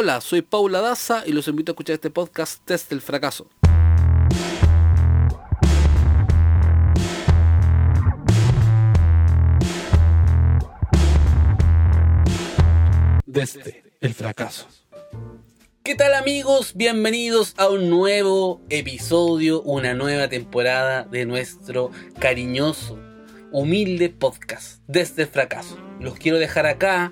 Hola, soy Paula Daza y los invito a escuchar este podcast Test del Fracaso. Desde el fracaso. ¿Qué tal amigos? Bienvenidos a un nuevo episodio, una nueva temporada de nuestro cariñoso, humilde podcast Desde el fracaso. Los quiero dejar acá,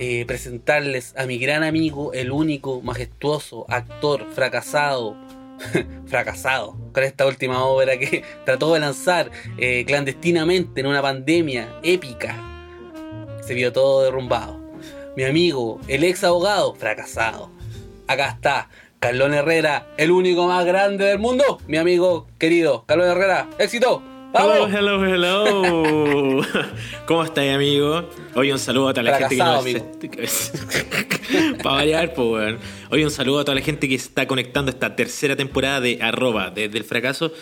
eh, presentarles a mi gran amigo, el único, majestuoso, actor, fracasado, fracasado con esta última obra que trató de lanzar eh, clandestinamente en una pandemia épica. Se vio todo derrumbado. Mi amigo, el ex abogado, fracasado. Acá está, Carlón Herrera, el único más grande del mundo. Mi amigo querido, Carlón Herrera, éxito. Hello, hello, hello. ¿Cómo estás, amigo? Hoy un saludo a toda la Fracasado, gente que nos... Para variar, pues, weón. Hoy un saludo a toda la gente que está conectando esta tercera temporada de arroba desde el fracaso.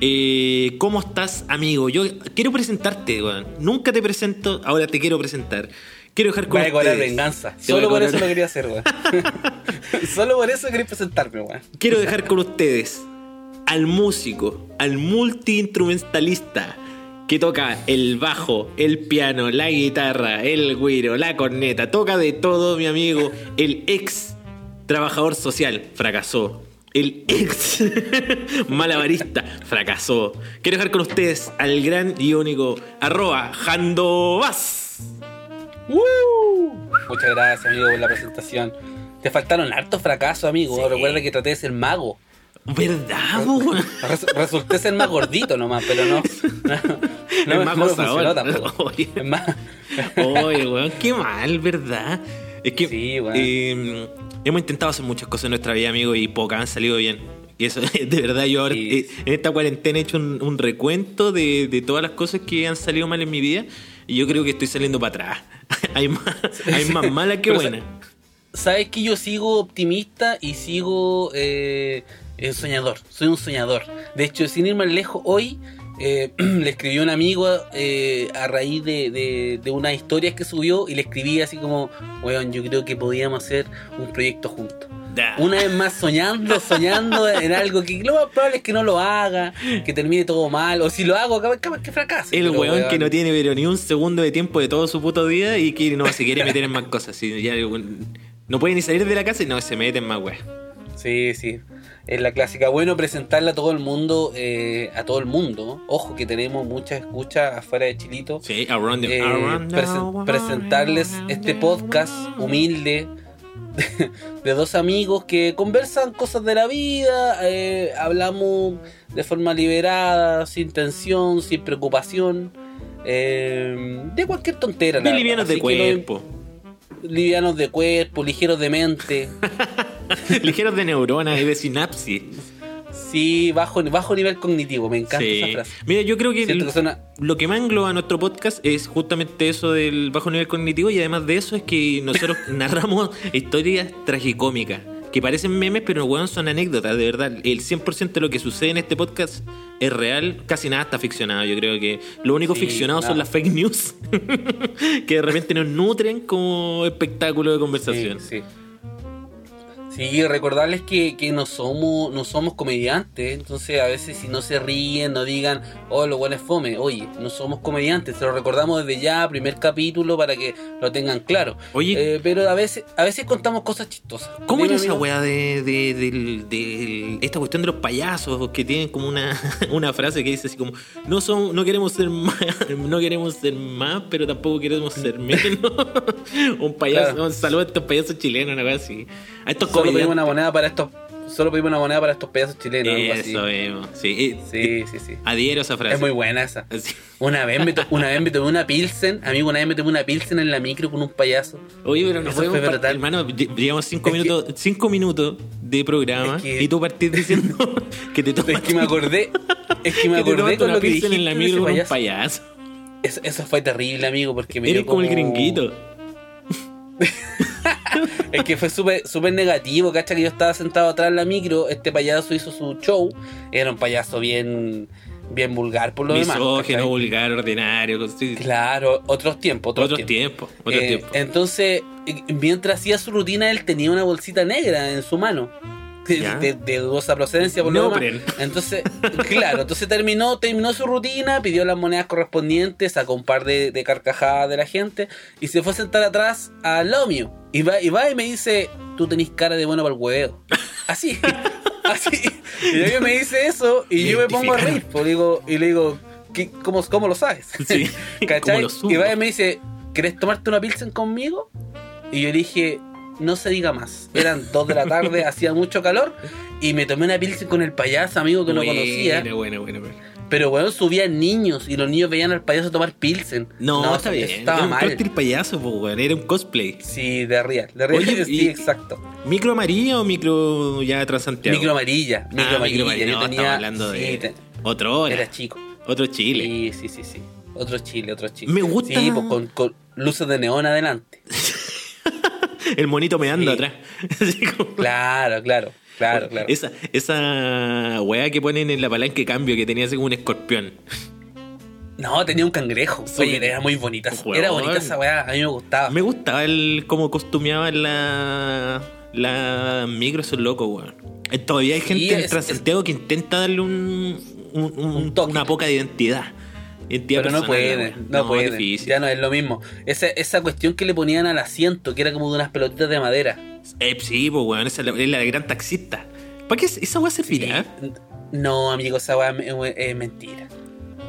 Eh, ¿Cómo estás, amigo? Yo quiero presentarte, weón. Nunca te presento, ahora te quiero presentar. Quiero dejar con Voy a cobrar ustedes- venganza. Solo por eso lo quería hacer, weón. Solo por eso quería presentarme, weón. Quiero dejar con ustedes al músico, al multiinstrumentalista que toca el bajo, el piano, la guitarra, el güiro, la corneta, toca de todo, mi amigo, el ex trabajador social, fracasó. El ex malabarista fracasó. Quiero dejar con ustedes al gran y único arroba Jandovas. Muchas gracias, amigo, por la presentación. Te faltaron hartos fracasos, amigo. Sí. Recuerda que traté de ser mago. ¿Verdad? Res- resulté ser más gordito nomás, pero no. No, Es no, más no tampoco. Oye. Es más. Oye, weón, qué mal, ¿verdad? Es que Sí, weón. eh, hemos intentado hacer muchas cosas en nuestra vida, amigo, y pocas han salido bien. Y eso, de verdad, yo ahora Sí. eh, en esta cuarentena he hecho un, un recuento de, de todas las cosas que han salido mal en mi vida. Y yo creo que estoy saliendo para atrás. hay, más, hay más malas que buenas. Sabes que yo sigo optimista y sigo eh, eh, soñador. Soy un soñador. De hecho, sin ir más lejos, hoy eh, le escribí a un amigo eh, a raíz de, de, de unas historias que subió y le escribí así como, weón, yo creo que podíamos hacer un proyecto juntos. Una vez más soñando, soñando en algo que lo más probable es que no lo haga, que termine todo mal, o si lo hago, capaz, que fracase. El weón que no tiene pero ni un segundo de tiempo de todo su puto día y que no se quiere meter en más cosas. Ya, no puede ni salir de la casa y no se mete en más weas. Sí, sí. Es la clásica. Bueno, presentarla a todo el mundo, eh, a todo el mundo. Ojo que tenemos muchas escuchas afuera de Chilito. Sí, around the, Eh, around presen- presentarles este podcast humilde de, de dos amigos que conversan cosas de la vida, eh, hablamos de forma liberada, sin tensión, sin preocupación, eh, de cualquier tontera. De livianos de no- cuerpo. livianos de cuerpo, ligeros de mente. Ligeros de neuronas y de sinapsis. Sí, bajo, bajo nivel cognitivo, me encanta Sí. esa frase. Mira, yo creo que, Siento que suena- lo que más engloba nuestro podcast es justamente eso del bajo nivel cognitivo y además de eso es que nosotros narramos historias tragicómicas que parecen memes, pero bueno, son anécdotas, de verdad. El 100% de lo que sucede en este podcast es real, casi nada está ficcionado. Yo creo que lo único Sí, ficcionado son las fake news que de repente nos nutren como espectáculo de conversación. Sí, sí. Sí, recordarles que, que no somos no somos comediantes, entonces a veces si no se ríen, no digan, oh, lo bueno es fome. Oye, no somos comediantes, se lo recordamos desde ya, primer capítulo, para que lo tengan claro. Oye. Eh, pero a veces a veces contamos cosas chistosas. ¿Cómo era esa weá de, de- del- esta cuestión de los payasos que tienen como una, una frase que dice así como no son, no queremos ser más, no queremos ser más, pero tampoco queremos ser menos? un payaso, Claro. un saludo a estos payasos chilenos, una cosa así. A estos Solo pedimos una moneda para estos solo pedimos una moneda para estos pedazos chilenos, algo así. Eso mismo. Sí, Sí, sí, sí. adhiero esa frase. Es muy buena esa. Una vez, me to- una vez me tomé una pilsen, amigo, una vez me tomé una pilsen en la micro con un payaso. Oye, pero no fue brutal. hermano, lle- llevamos cinco Es que- minutos, cinco minutos de programa Es que- y tú partís diciendo que te tomas Es que me acordé, es que me que te acordé tomaste con una lo que dijiste en la micro con un payaso. eso fue terrible, amigo, porque me Eres dio como el gringuito. Es que fue súper súper negativo, cacha que yo estaba sentado atrás en la micro, este payaso hizo su show, era un payaso bien bien vulgar por lo demás. Misógino, ¿cachai? vulgar, ordinario. sí. Claro, otros tiempos, otros, Otros tiempos. tiempos. Otros Eh, tiempos. Entonces, mientras hacía su rutina, él tenía una bolsita negra en su mano. De, de- de dudosa procedencia, por lo No, demás. pero- Entonces, claro, entonces terminó, terminó su rutina, pidió las monedas correspondientes, sacó un par de, de carcajadas de la gente y se fue a sentar atrás al lado mío. Y va, y va y me dice, tú tenés cara de bueno para el hueveo. Así, así. Y ella me dice eso y yo me pongo a reír. pues, digo, y le digo, ¿qué- cómo, ¿cómo lo sabes? Sí, ¿Cachai? ¿cómo lo y va y me dice, ¿querés tomarte una pilsen conmigo? Y yo le dije, no se diga más. Eran dos de la tarde, hacía mucho calor. Y me tomé una pilsen con el payaso, amigo que no Bueno, conocía. Bueno, bueno, bueno. Pero bueno, subían niños y los niños veían al payaso tomar pilsen. No, está eso- bien. Estaba era un mal. cóctel payaso, pues. Era un cosplay. Sí, de real. De real, Oye, sí, y- exacto. ¿Micro amarilla o micro ya Transantiago? Micro amarilla. Micro Ah, amarilla. micro Yo No, tenía. estamos hablando sí, de otro hora. Era chico. Otro Chile. Sí, sí, sí, sí. Otro Chile, otro Chile. Me gusta- Sí, pues con, con luces de neón adelante. El monito meando Sí. atrás. Claro, claro, claro, claro. Esa, esa weá que ponen en la palanca de cambio que tenía así como un escorpión. No, tenía un cangrejo. Sí. Oye, era muy bonita. Era bonita esa weá, a mí me gustaba. Me gustaba el cómo costumeaban la, la micro, esos locos, weón. Todavía hay Sí, gente en es- Transantiago que intenta darle un, un- un- Un toque. una poca de identidad. Pero no weón. no, pueden. difícil. Ya no es lo mismo. Esa, esa cuestión que le ponían al asiento, que era como de unas pelotitas de madera. Eh, sí, pues, weón, esa es la, la gran taxista. ¿Para qué es- esa weá servirá? Sí. No, amigo, esa weá es, es mentira.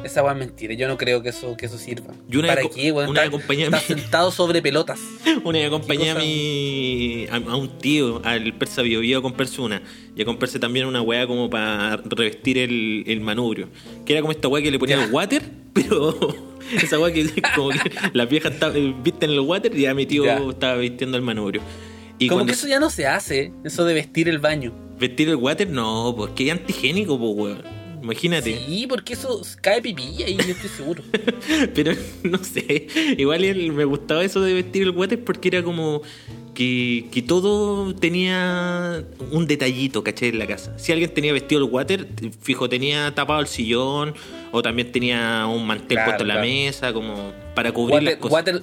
Esa weá es mentira. Yo no creo que eso, que eso sirva. Yo una ¿Para qué, weón? una Está- sentado sobre pelotas. Una vez acompañé a, mi, a, a un tío, al persa Bio Bio a comprarse una. Y a comprarse también una weá como para revestir el, el manubrio. Que era como esta weá que le ponían el water, pero esa weá que como que las viejas eh, visten el water y ya mi tío Ya. estaba vistiendo el manubrio. Y como que eso ya no se hace, eso de vestir el baño. vestir el water, no, pues que antigénico, pues weón. Imagínate. Sí, porque eso cae pipí ahí, yo estoy seguro. Pero no sé, igual él- me gustaba eso de vestir el water porque era como que, que todo tenía un detallito, ¿cachai? En la casa. Si alguien tenía vestido el water, fijo, tenía tapado el sillón o también tenía un mantel Claro, puesto en la mesa, como para cubrir las Water, cosas. water,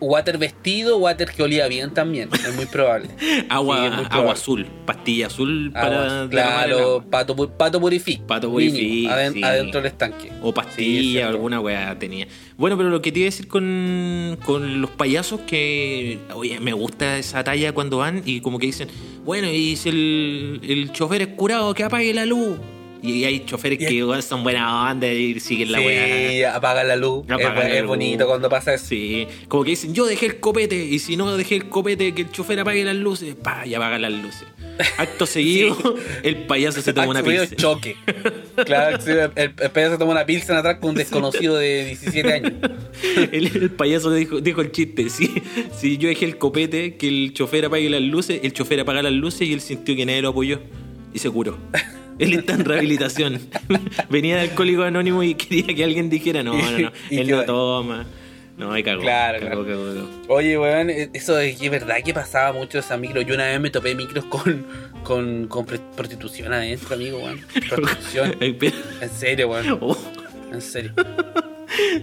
water vestido, water que olía bien también, es muy probable. agua, Sí, agua azul, pastilla azul para Agua, claro, pato, pato purific. Pato mínimo, purific, aden- sí. adentro del estanque. O Sí, pastilla cierto. alguna weá tenía. Bueno, pero lo que te iba a decir con, con los payasos que, oye, me gusta esa talla cuando van y como que dicen, bueno, y si el, el chofer es curado, que apague la luz. Y hay choferes Y- que son buena onda y siguen la weá. Sí, apaga la luz. es, Apagan la es luz. bonito cuando pasa eso. Sí, como que dicen, yo dejé el copete y si no dejé el copete, que el chofer apague las luces, pa, y apaga las luces. Acto seguido, el payaso se toma una Acto seguido, pizza. choque. Claro, sí, el, el payaso toma una pilsen atrás con un desconocido de 17 años. El, el payaso dijo, dijo el chiste, si, si yo dejé el copete, que el chofer apague las luces, el chofer apaga las luces y él sintió que nadie lo apoyó y se curó. Él está en rehabilitación. Venía de alcohólico anónimo y quería que alguien dijera, no, no, no, él no toma. No, ahí cagó. Claro, cagó, claro. cagó, cagó. Oye, weón, eh, eso de que es verdad que pasaba mucho esa micro. Yo una vez me topé micros con, con, con prostitución adentro, amigo, weón. Prostitución. En serio, weón. oh, En serio.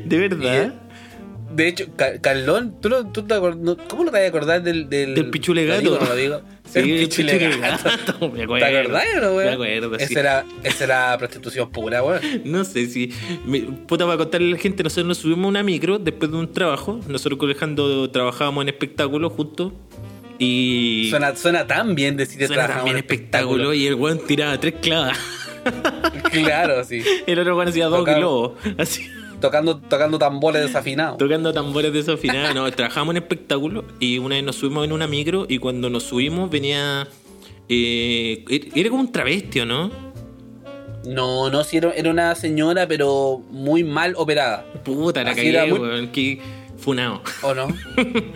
de verdad. De hecho, Ca- Carlón, ¿tú, no- tú te ¿cómo no te vas a acordar del... Del, Del pichule ¿lo gato. lo digo? Sí, el pichule pichule gato. gato, me ¿Te acuerdo. acordás o no, weón? Me acuerdo, sí. Esa era, esa era prostitución pura, weón. No sé si. me- puta, para contarle a la gente, nosotros nos subimos a una micro después de un trabajo. Nosotros con Alejandro trabajábamos en espectáculos juntos. Y. Suena, suena tan bien decir que suena en espectáculo. Y el weón tiraba tres clavas. Claro, sí. El otro weón hacía dos globos. Así. Tocando, tocando tambores desafinados. Tocando tambores desafinados. No, trabajamos en espectáculo. Y una vez nos subimos en una micro. Y cuando nos subimos venía. eh, era como un travesti, ¿o ¿no? No, no, sí, era, era una señora, pero muy mal operada. Puta, la cagué, era muy- weón. Que funado. ¿O no?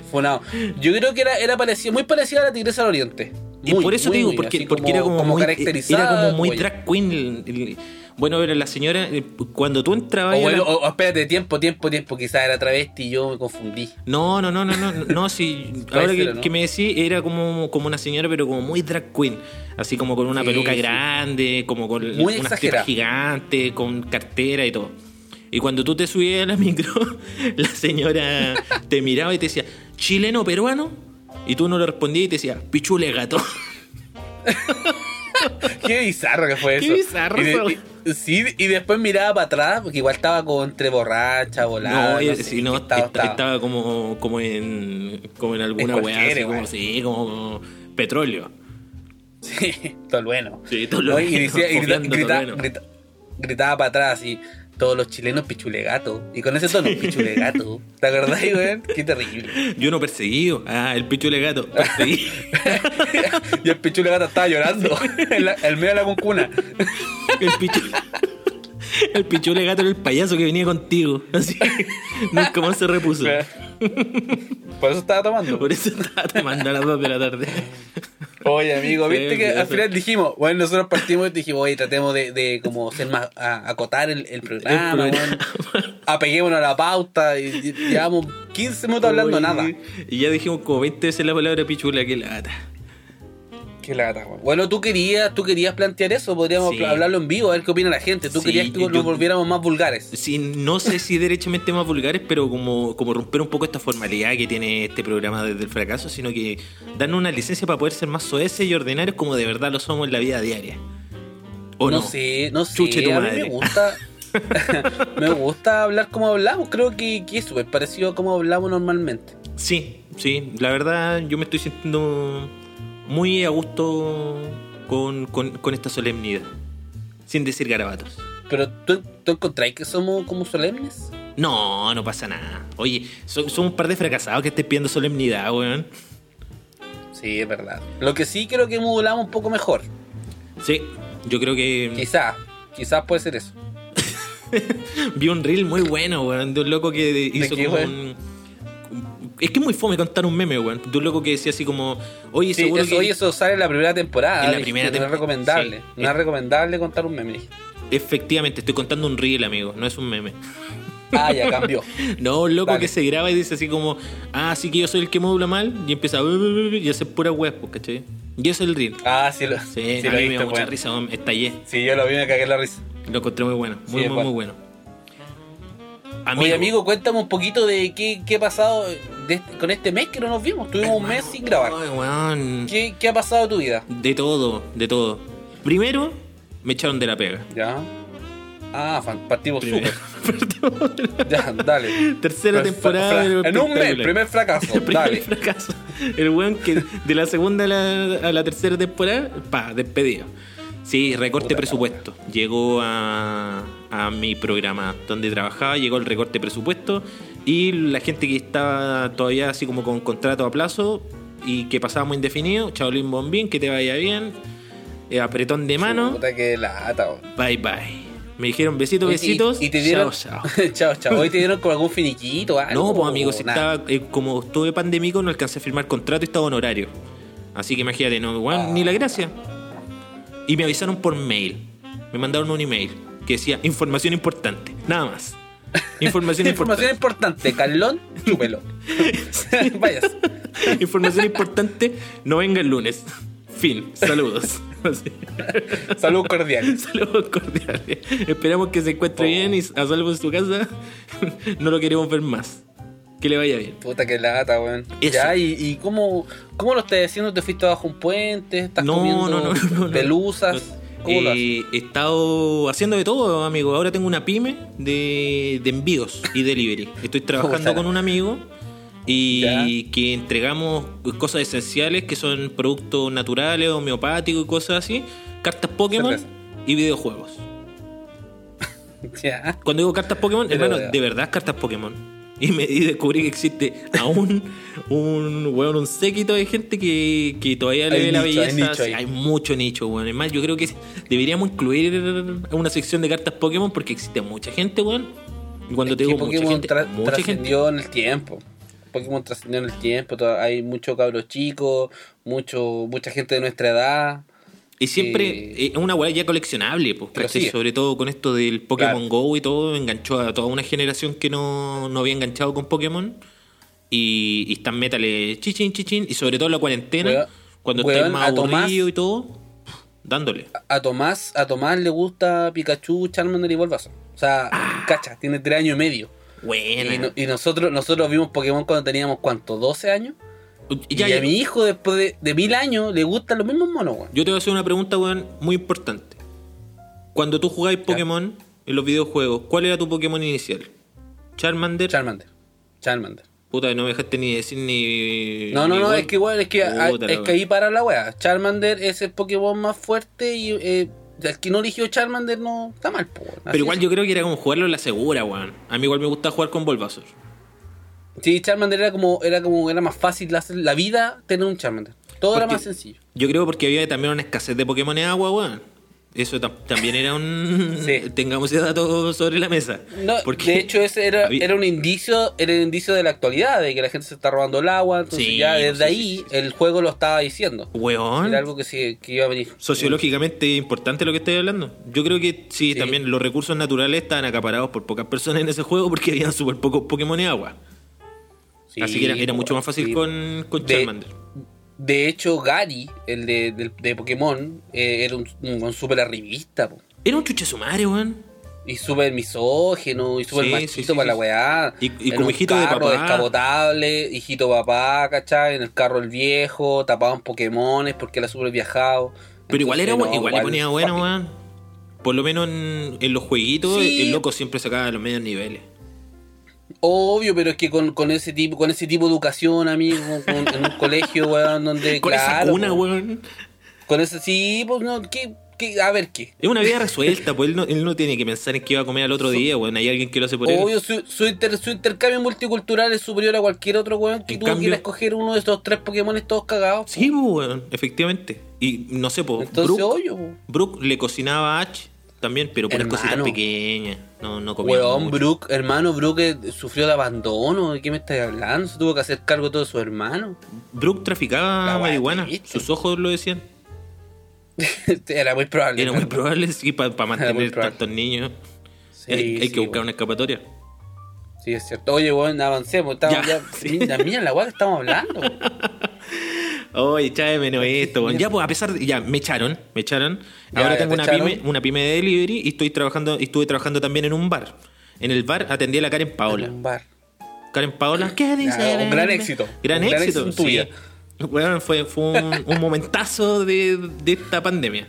Funado. Yo creo que era, era parecido, muy parecida a la Tigresa del Oriente. Y Muy, por eso muy, te digo, porque, porque era como, muy, caracterizada. era como muy güey. drag queen. el- el- bueno, pero la señora, eh, cuando tú entrabas. O, la- o- o espérate, tiempo, tiempo, tiempo. Quizás era travesti y yo me confundí. No, no, no, no, no, no, sí. Puede ahora que, ser, ¿no? que me decís, era como, como una señora, pero como muy drag queen. Así como con una Sí, peluca sí. grande, como con Muy unas tetas gigantes, con cartera y todo. Y cuando tú te subías a la micro, la señora te miraba y te decía, ¿chileno peruano? Y tú no le respondías y te decía, pichule gato. Qué bizarro que fue Qué eso. bizarro y de- eso. y- sí, y después miraba para atrás, porque igual estaba como entre borracha, volada. No, sé sí, no, qué estado esta- estaba, como, como en como en alguna En weá, así como, sí, como petróleo. Sí, todo bueno. Sí, todo lo No, y bueno, decía, y bueno. grita- gritaba para atrás y todos los chilenos pichulegato. Y con ese tono, pichulegato. ¿Te acordás, weón? Qué terrible. Yo no perseguido. Ah, el pichule gato. Perseguí. y el pichulegato estaba llorando en, la- en medio de la cuncuna. el pichule. El pichule gato era el payaso que venía contigo. Así. Nunca más se repuso. Por eso estaba tomando. Por eso estaba tomando a las 2 de la tarde. Oye, amigo, Sí, viste que al final dijimos, bueno, nosotros partimos y dijimos, oye, tratemos de, de como ser más, a- acotar el, el programa, El apeguémonos a la pauta y, y- llevamos 15 minutos hablando Oye, nada. Y ya dijimos como 20 veces la palabra pichula, que lata. Qué lata, weón. Bueno, tú querías, tú querías plantear eso, podríamos Sí. hablarlo en vivo, a ver qué opina la gente. Tú Sí, querías que yo- nos volviéramos más vulgares. Sí, no sé si derechamente más vulgares, pero como, como romper un poco esta formalidad que tiene este programa desde el fracaso, sino que darnos una licencia para poder ser más soeces y ordinarios como de verdad lo somos en la vida diaria. ¿O no? no sé, no sé, Chuche tu a mí me gusta. me gusta hablar como hablamos, creo que, que es súper parecido a como hablamos normalmente. Sí, sí, la verdad yo me estoy sintiendo muy a gusto con, con, con esta solemnidad, sin decir garabatos. Pero ¿tú, tú encontráis que somos como solemnes? No, no pasa nada. Oye, so- somos un par de fracasados que estés pidiendo solemnidad, weón. Sí, es verdad. Lo que sí creo que modulamos un poco mejor. Sí, yo creo que Quizás, quizás puede ser eso. vi un reel muy bueno, weón, de un loco que hizo como un... Es que es muy fome contar un meme, weón. De un loco que decía así como, oye, Sí, seguro eso, que... oye, eso sale en la primera temporada. En la primera No es recomendable. sí. No es recomendable contar un meme. Efectivamente, estoy contando un reel, amigo, no es un meme. Ah, ya cambió. No, un loco Dale. que se graba y dice así como, ah, sí que yo soy el que modula mal, y empieza a... y hace pura weas, pues, ¿cachai? Y eso es el reel. Ah, sí lo, Sí, sí a lo mí me da mucha weón. risa, weón, estallé. Sí, yo lo vi me cagué la risa. Lo encontré muy bueno, muy, Sí, muy, bueno. muy bueno. Oye, amigo, cuéntame un poquito de qué, qué ha pasado de este- con este mes que no nos vimos. Tuvimos un mes sin grabar. Ay, weón. ¿Qué, qué ha pasado en tu vida? De todo, de todo. Primero, me echaron de la pega. Ya. Ah, partimos súper. Ya, dale. Tercera temporada. en un mes, primer fracaso. Primer dale. fracaso. El weón que de la segunda a la, a la tercera temporada, pa, despedido. Sí, recorte presupuesto. Llegó a, a mi programa donde trabajaba, llegó el recorte presupuesto y la gente que estaba todavía así como con contrato a plazo y que pasaba muy indefinido, Chaolín Bombín, que te vaya bien, eh, apretón de mano, Puta que bye bye. Me dijeron besitos, besitos, Y, y te dieron. chao, chao. chao, chao. Hoy te dieron con algún finiquito, algo. No, pues amigo, si Nada. estaba, eh, como estuve pandémico, no alcancé a firmar contrato y estaba honorario. Así que imagínate, no, weón, ni la gracia. Y me avisaron por mail. Me mandaron un email que decía información importante, nada más. Información Información importante. importante, Carlón, chúpelo. Vayas. información importante, no venga el lunes. Fin, saludos. Salud cordial. Saludos cordiales. Esperamos que se encuentre Oh. bien y a salvo en su casa. No lo queremos ver más. Que le vaya bien. Puta que lata, weón. Eso. Ya, ¿y, y cómo, cómo lo estás haciendo? ¿Te fuiste bajo un puente? ¿Estás No, comiendo no, no, pelusas? Eh, he estado haciendo de todo, amigo. Ahora tengo una pyme de, de envíos y delivery. Estoy trabajando con un amigo y Ya. que entregamos cosas esenciales que son productos naturales, homeopáticos y cosas así. Cartas Pokémon Cerveza. y videojuegos. Ya. Cuando digo cartas Pokémon, Pero, hermano, ya. de verdad cartas Pokémon. Y me y descubrí que existe aún un, weón, un séquito de gente que, que todavía le Hay ve la nicho, hay belleza. nicho Sí, hay mucho nicho, weón. Es más, yo creo que deberíamos incluir una sección de cartas Pokémon porque existe mucha gente, weón. Y cuando te Es digo mucha Pokémon gente, tra- mucha gente. trascendió en el tiempo. Pokémon trascendió en el tiempo. Hay mucho cabro chico, mucho, mucha gente de nuestra edad. Y siempre Eh, es una weá ya coleccionable, pues. Sobre todo con esto del Pokémon Claro. Go y todo, enganchó a toda una generación que no, no había enganchado con Pokémon. Y, y están métale chichín, chichín. Y sobre todo en la cuarentena, Weón, cuando weón, estáis más aburrido y todo, dándole. A Tomás, a Tomás le gusta Pikachu, Charmander y Bulbasaur. O sea, Ah. cacha, tiene tres años y medio. Buena. Y, no- y nosotros, nosotros vimos Pokémon cuando teníamos, ¿cuánto? ¿12 años? Ya, y ya. a mi hijo, después de, de mil años, le gustan los mismos monos, weón. Yo te voy a hacer una pregunta, weón, muy importante. Cuando tú jugabas Pokémon en los videojuegos, ¿cuál era tu Pokémon inicial? ¿Charmander? Charmander. Charmander. Puta, no me dejaste ni decir ni. No, no, ni no, es que igual, es que, ah, es que weá. ahí para la wea. Charmander es el Pokémon más fuerte y eh, el que no eligió Charmander no está mal, po, weón. Pero igual es. yo creo que era como jugarlo en la segura, weón. A mí igual me gusta jugar con Bulbasaur. Sí, Charmander era como, era como, era más fácil hacer la vida tener un Charmander. Todo era más sencillo. Yo creo porque había también una escasez de Pokémon de agua, weón. Eso tam- también era un... Sí. Tengamos ese dato sobre la mesa. No, Porque de hecho ese era, había- era un indicio, era un indicio de la actualidad, de que la gente se está robando el agua, entonces Sí, ya sí, desde sí, ahí el juego lo estaba diciendo. Weón. Era algo que, sí, que iba a venir. Sociológicamente importante lo que estoy hablando. Yo creo que sí, Sí. también los recursos naturales estaban acaparados por pocas personas en ese juego porque habían súper pocos Pokémon de agua. Sí, Así que era, mucho más fácil sí. con, con De- Charmander. De hecho, Gary, el de, del- de Pokémon, eh, era un, un, súper arribista, po. Era un chuche su madre, weón. Y súper misógeno, y súper Sí, machito para la weá. Y- y En como un hijito de carro papá. descapotable, hijito papá, ¿cachai? En el carro el viejo, tapaban Pokémones porque era súper viajado. Pero igual era no, igual le ponía bueno, weón. Por lo menos en, en los jueguitos, el loco siempre sacaba los medios niveles. Obvio, pero es que con, con ese tipo con ese tipo de educación, amigo, con- en un colegio, weón, donde, Con esa claro, cuna, po, weón. con ese, sí, pues no, ¿qué, qué, a ver, ¿qué? Es una vida resuelta, pues él no, él no tiene que pensar en qué iba a comer al otro día, weón. Hay alguien que lo hace por él. Obvio, su, su, inter- su intercambio multicultural es superior a cualquier otro weón que En tú cambio- quieras escoger uno de estos tres Pokémon todos cagados. Sí, pues, weón, efectivamente. Y no sé, pues, Entonces, Brook, obvio, po. Brook le cocinaba a Ash también, pero puras Hermano. cositas pequeñas. No, no Weón, mucho. Brook, hermano, Brook eh, sufrió de abandono. ¿De qué me estás hablando? Se tuvo que hacer cargo de todo su hermano. Brook traficaba marihuana. Sus ojos lo decían. Era muy probable. Era muy probable, sí, para mantener tantos niños. Sí, hay hay sí, que buscar una escapatoria. Sí, es cierto. Oye, weón, avancemos. Estamos Ya, ya. sí. Mira la weá que estamos hablando. Oye, echame menos esto. Ya, pues, a pesar de. Ya, me echaron, me echaron. Ya, Ahora ya tengo te una echaron. pyme, una pyme de delivery y estoy trabajando, y estuve trabajando también en un bar. En el bar atendí a la Karen Paola. En un bar. Karen Paola, ¿qué dice? Ya, un gran éxito. Gran Un gran éxito, éxito en tu sí. vida. Bueno, fue, fue un, un momentazo de, de esta pandemia.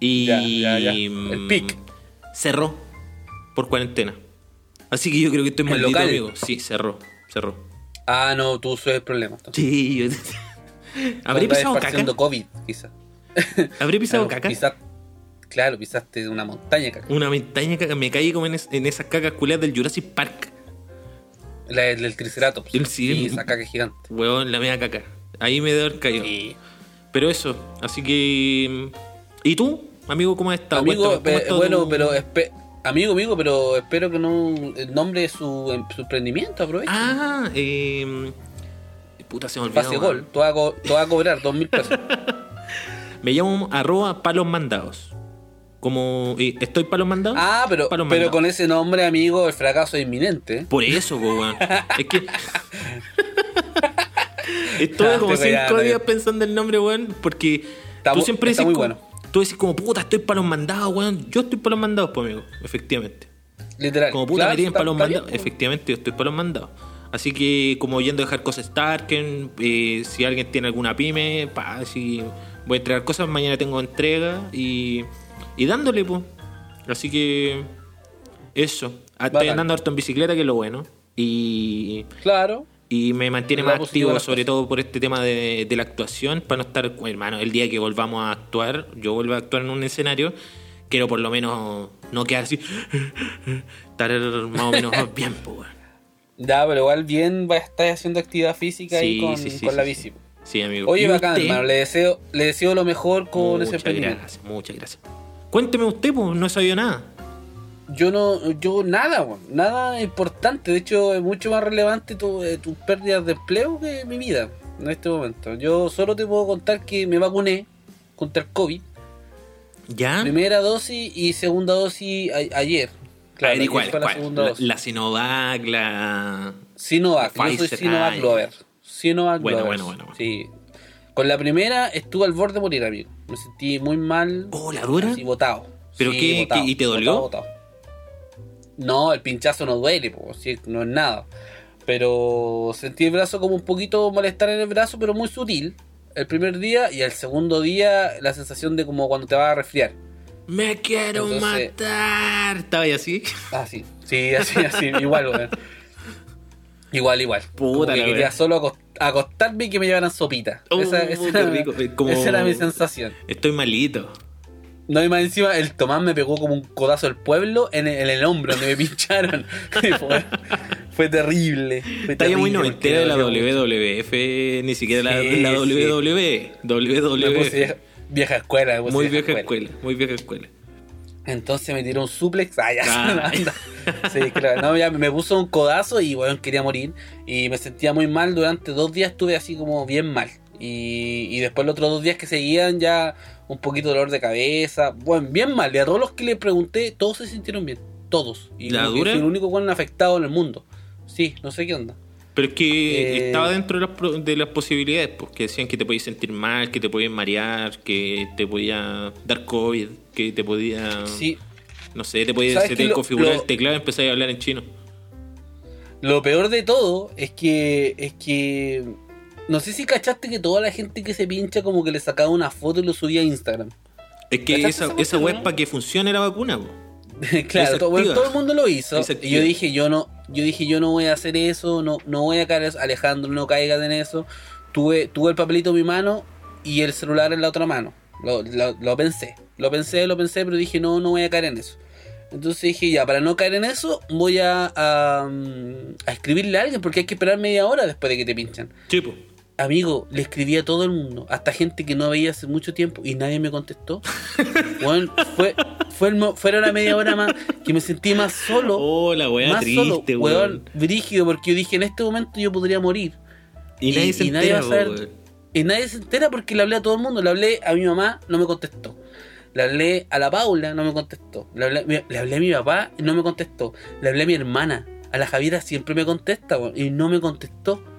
Y Ya, ya, ya. El mm, pic. cerró por cuarentena. Así que yo creo que estoy ¿El maldito, local? amigo. Sí, cerró, cerró. Ah, no, tú soy el problema. entonces. Sí, yo... ¿Habré Estás pisado caca? COVID, quizás. ¿Habré pisado Claro, caca? claro, pisaste una montaña de caca. Una montaña caca. Me caí como en, es- en esas cacas culeadas del Jurassic Park. La del Triceratops. El- sí, sí, esa caca gigante. Weón, la media caca. Ahí me debe haber caído. Sí. Pero eso, así que... ¿Y tú, amigo, cómo has estado? Amigo, Cuéntame, ¿cómo ha pe- estado bueno, tu- pero amigo, amigo, pero espero que no el nombre de su, em- su emprendimiento, aprovecha. Ah, eh... Puta, se me olvidó. Pase gol, tú vas, a co- tú vas a cobrar dos mil pesos. Me llamo arroba palos mandados. Como... eh, ¿Estoy palos mandados? Ah, pero, Palos pero mandados. con ese nombre, amigo, el fracaso es inminente. Por eso, po, weón. Es que... Estuve Ah, como te cinco días pensando el nombre, weón, porque Está tú siempre está decís muy como- bueno. Tú decís como, puta, estoy para los mandados, weón. Yo estoy para los mandados, pues, amigo. Efectivamente. Literal. Como puta Claro, me tienen está- para los está bien, mandados. po. Efectivamente, yo estoy para los mandados. Así que, como yendo a dejar cosas Starken, eh, si alguien tiene alguna pyme, pa, si voy a entregar cosas, mañana tengo entrega y, y dándole, pues. Así que, eso. Ah, Estoy andando harto en bicicleta, que es lo bueno. Y, Claro. y me mantiene más activo, sobre todo por este tema de, de la actuación, para no estar, hermano, el día que volvamos a actuar, yo vuelvo a actuar en un escenario, quiero por lo menos no quedar así, estar más o menos bien, pues. Ya, pero igual bien va a estar haciendo actividad física ahí Sí, con, sí, sí, con la bici. sí. Sí, amigo. Oye, ¿Y bacán, hermano. Le deseo, le deseo lo mejor con ese Muchas emprendimiento. gracias, muchas gracias. Cuénteme usted, pues, no he sabido nada. Yo no, yo nada, nada importante. De hecho, es mucho más relevante tu- eh, tus pérdidas de empleo que mi vida en este momento. Yo solo te puedo contar que me vacuné contra el COVID. ¿Ya? Primera dosis y segunda dosis a- ayer. A ver, ¿y ayer cuál? la La, la Sinovac, la... Sinovac, la yo soy Sinovac. Glover. Sinovac Bueno, Glover. bueno, bueno, bueno. Sí. Con la primera estuve al borde de morir, amigo. Me sentí muy mal. Oh, ¿la dura? Así botado. ¿Pero Sí, qué- botado, qué- y te dolió? botado, botado. No, el pinchazo no duele, po, sí, no es nada. Pero sentí el brazo como un poquito malestar en el brazo, pero muy sutil. El primer día y el segundo día la sensación de como cuando te vas a resfriar. Me quiero Entonces- matar. ¿Estaba ahí así? Ah, sí. Sí, así, así. igual, weón. Igual, igual. Como Puta que quería solo acost- acostarme y que me llevaran sopita. Oh, esa, esa qué era, rico. Eh, como- esa era mi sensación. Estoy malito. No, y más encima el Tomás me pegó como un codazo del pueblo en el, en el hombro donde me pincharon. Fue, fue terrible. Fue Está muy terrible noventera de la WWF, ni siquiera la, Sí, la. WWE. Vieja, escuela. Muy vieja escuela, muy vieja escuela. Entonces me tiró un suplex. Ah, ya. Ah. Sí, claro. No, ya me puso un codazo y, bueno, quería morir. Y me sentía muy mal. Durante dos días estuve así como bien mal. Y, y después los otros dos días que seguían ya un poquito de dolor de cabeza. Bueno, bien mal. Y a todos los que le pregunté, todos se sintieron bien. Todos. Y ¿La dura? fui el único bueno afectado en el mundo. Sí, no sé qué onda. Pero es que Eh, estaba dentro de las, de las posibilidades, pues, que decían que te podías sentir mal, que te podías marear, que te podía dar COVID, que te podía, Sí. no sé, te podía ¿Sabes se qué? te Lo- configurar lo- el teclado y empezar a hablar en chino. Lo peor de todo es que es que no sé si cachaste que toda la gente que se pincha como que le sacaba una foto y lo subía a Instagram. Es que ¿Cachaste esa, web para que funcione la vacuna, po. claro, todo, bueno, Desactiva. todo el mundo lo hizo. Y yo dije, yo no, yo dije, yo no voy a hacer eso, no, no voy a caer eso. Alejandro, no caigas en eso. Tuve, tuve el papelito en mi mano y el celular en la otra mano. Lo, lo- lo pensé, lo pensé, lo pensé, pero dije, no, no voy a caer en eso. Entonces dije, ya, para no caer en eso, voy a, a, escribirle a alguien, porque hay que esperar media hora después de que te pinchan. Sí, po. Amigo, le escribí a todo el mundo, hasta gente que no veía hace mucho tiempo y nadie me contestó. Bueno, fue, fue, el fueron la media hora más que me sentí más solo. Oh, la weá más triste, solo, weón. weón, brígido, porque yo dije en este momento yo podría morir. Y, nadie se nadie entera, va a saber-. Y nadie se entera porque le hablé a todo el mundo. Le hablé a mi mamá, no me contestó. Le hablé a la Paula, no me contestó. Le hablé, le hablé a mi papá, no me contestó. Le hablé a mi hermana, a la Javiera siempre me contesta, weón, y no me contestó.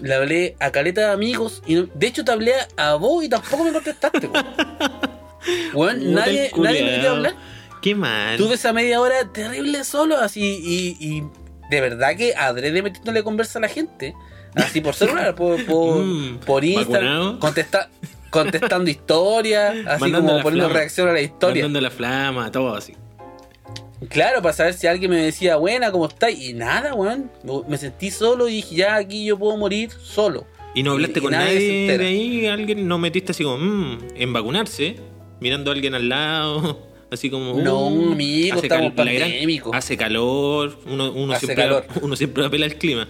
Le hablé a caleta de amigos, y no- de hecho te hablé a, vos y tampoco me contestaste, weón. Nadie, nadie me quería hablar. Qué mal. Tuve esa media hora terrible solo, así, y, y de verdad que adrede metiéndole conversa a la gente, así por celular, por, por, Mm, por Instagram, contesta- contestando historias, así Mandando como poniendo flama. reacción a la historia. Mandando la flama, todo así. Claro, para saber si alguien me decía, buena, ¿cómo estáis? Y nada, weón, me sentí solo y dije, ya aquí yo puedo morir solo. Y no hablaste Y- y con nadie de ahí, alguien no metiste así como, mmm, en vacunarse, mirando a alguien al lado, así como, No, uh, amigo, hace estamos pandémicos. hace calor, uno, uno Hace siempre, calor. uno siempre apela al clima.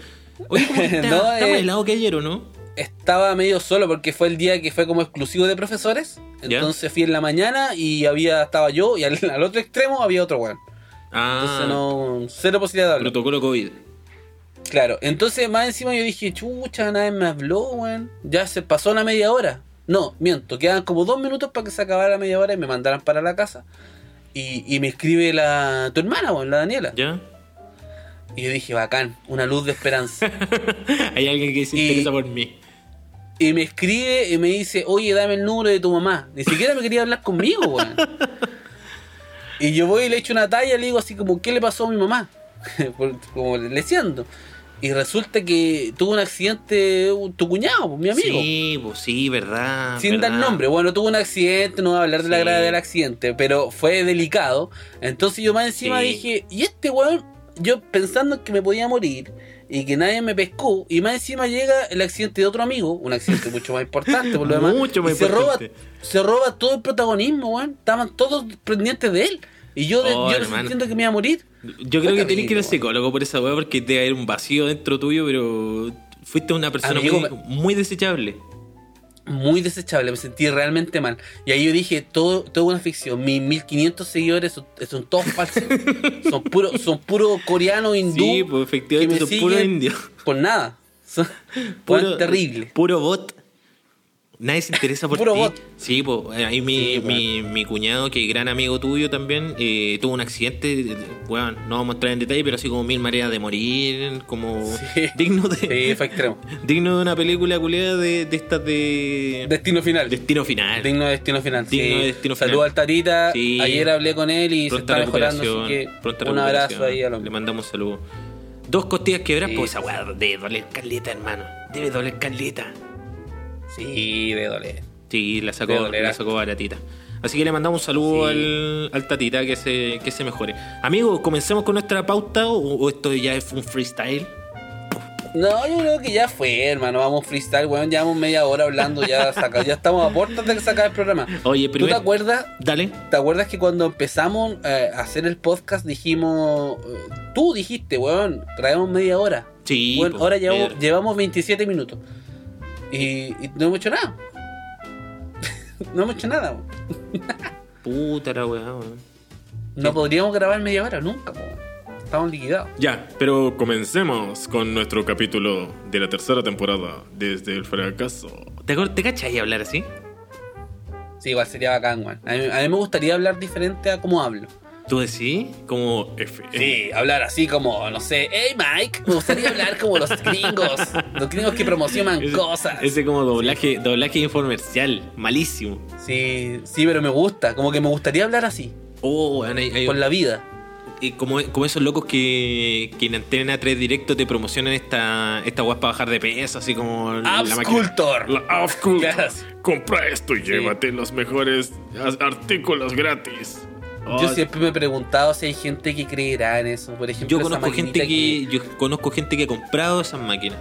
Oye, ¿cómo está? No, ¿Está eh, más helado que ayer o no? Estaba medio solo porque fue el día que fue como exclusivo de profesores. Ya. Entonces fui en la mañana y había estaba yo y al, al otro extremo había otro weón. Entonces Ah, no, cero posibilidad de hablar. protocolo COVID. Claro, entonces más encima yo dije, chucha, nadie me habló, weón. Ya se pasó la media hora. No, miento, quedan como dos minutos para que se acabara la media hora y me mandaran para la casa. Y, y me escribe la tu hermana, weón, la Daniela. ¿Ya? Y yo dije, bacán, una luz de esperanza. Hay alguien que se Y- interesa por mí. y me escribe y me dice, oye, dame el número de tu mamá. Ni siquiera me quería hablar conmigo, weón. Y yo voy y le echo una talla y le digo así como, ¿qué le pasó a mi mamá? Como leseando. Y resulta que tuvo un accidente tu cuñado, pues, mi amigo. Sí, pues sí, verdad. Sin dar nombre. Bueno, tuvo un accidente, no voy a hablar de la gravedad del accidente, pero fue delicado. Entonces yo más encima Sí. dije, y este weón, yo pensando que me podía morir y que nadie me pescó, y más encima llega el accidente de otro amigo, un accidente mucho más importante por lo demás. Mucho más y se roba, se roba todo el protagonismo, weón. Estaban todos pendientes de él. Y yo, Oh, yo hermano. sintiendo que me iba a morir. Yo creo que tenés que ir al psicólogo por esa weá porque debe haber un vacío dentro tuyo, pero fuiste una persona Amigo, muy, muy desechable. Muy desechable, me sentí realmente mal. Y ahí yo dije, todo, todo una ficción. Mis 1500 seguidores son, son todos falsos. son puros son puro coreanos, hindú. Sí, pues efectivamente son puro indio. Por nada. Son puro, terrible. Puro bot. Nadie se interesa por ti. Sí, pues ahí mi, Sí, mi, mi cuñado, que gran amigo tuyo también, eh, tuvo un accidente, bueno, no vamos a entrar en detalle, pero así como mil maneras de morir, como Sí. digno de Sí, fue extremo. digno de una película culiada de, de estas de Destino final. Destino Final. Digno de destino final. Digno de destino Saludos final. al Tarita. Ayer hablé con él y se Pronta está mejorando, así que un abrazo ahí a Le hombre. mandamos saludos. Dos costillas quebradas, pues esa weá debe doler caleta, hermano. Debe doler caleta. Sí, de doler. Sí, la sacó, doler la sacó baratita. Así que le mandamos un saludo Sí. al, al tatita que se, que se mejore. Amigos, comencemos con nuestra pauta o, o esto ya es un freestyle. No, yo creo que ya fue, hermano. Vamos freestyle, weón. Llevamos media hora hablando, ya saca, ya estamos a puertas de sacar el programa. Oye, ¿Tú primero. te acuerdas? Dale. ¿Te acuerdas que cuando empezamos eh, a hacer el podcast dijimos. eh, tú dijiste, weón, traemos media hora. Sí. Ahora llevamos, llevamos 27 minutos. Y, y no hemos hecho nada. no hemos hecho nada. Puta la weá, weón. No podríamos grabar media hora nunca, weón. Estamos liquidados. Ya, pero comencemos con nuestro capítulo de la tercera temporada, desde el fracaso. ¿Te, te cachai hablar así? Sí, igual sería bacán, weón. A mí, a mí me gustaría hablar diferente a cómo hablo. ¿Tú decís? Como F. Sí, hablar así como, no sé, hey Mike, me gustaría hablar como los gringos. Los gringos que promocionan Ese, cosas. ese como doblaje, doblaje infomercial, malísimo. Sí, sí, pero me gusta. Como que me gustaría hablar así, Oh, hay- hay- con la vida. y como, como esos locos que, que en Antena 3 Directo te promocionan esta, esta weá para bajar de peso, así como la. Yes. Compra esto y llévate los mejores artículos gratis. Oh, Yo siempre me he preguntado si hay gente que creerá en eso. Por ejemplo, Yo esa conozco gente que, yo conozco gente que ha comprado esas máquinas.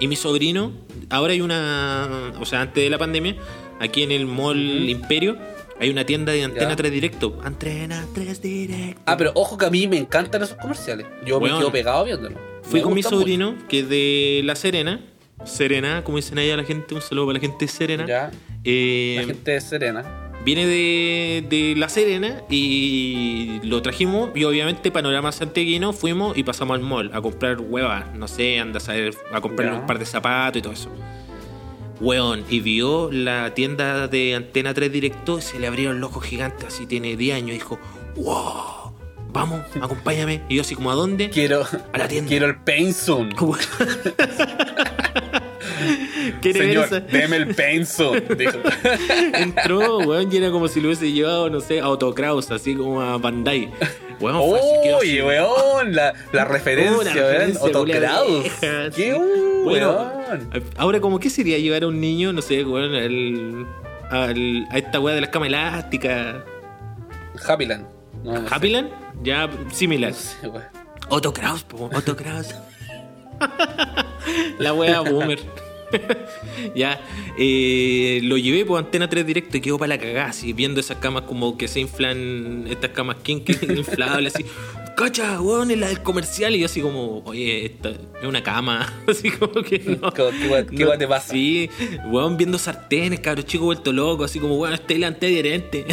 Y mi sobrino, ahora hay una, o sea, antes de la pandemia, aquí en el Mall. Imperio, hay una tienda de Antena Ya. 3 Directo. Antena 3 Directo. Ah, pero ojo que a mí me encantan esos comerciales. Yo me quedo pegado viéndolo. Fui Me con mi sobrino, que es de La Serena. Serena, como dicen allá la gente, un saludo para la gente de Serena. Ya, Eh, la gente es serena. Viene de, de La Serena y lo trajimos y obviamente Panorama Santiaguino fuimos y pasamos al mall a comprar huevas, no sé, anda a saber, a comprarle Ya. un par de zapatos y todo eso. Weón, y vio la tienda de Antena 3 Directo y se le abrieron los ojos gigantes, así tiene 10 años, y dijo, wow, vamos, acompáñame. Y yo así como, ¿a dónde? Quiero, A la tienda. quiero el Painsun. ¿Quiere ver Señor, esa? deme el. Dijo. Entró, weón, y era como si lo hubiese llevado, no sé, a Autokraus, así como a Bandai. Weón. Uy, weón, la, la referencia, Oh, la referencia, culia vieja, Qué sí. Bueno, weón. ahora como qué sería llevar a un niño, no sé, weón, al, al- a esta weá de las camas elásticas. Happyland. No. ¿Happyland? Ya similar. Weón. Otto Kraus, po, Otto Kraus. La wea boomer. ya, eh, lo llevé por Antena 3 Directo y quedó para la cagada, así, viendo esas camas como que se inflan, estas camas king inflables, así. Cacha, weón, es la del comercial. Y yo así como, oye, esta es una cama. Así como que no. ¿Qué- qué wea te pasa? Sí, weón, viendo sartenes, cabros chicos vuelto loco, así como, weón, este es el antiadherente.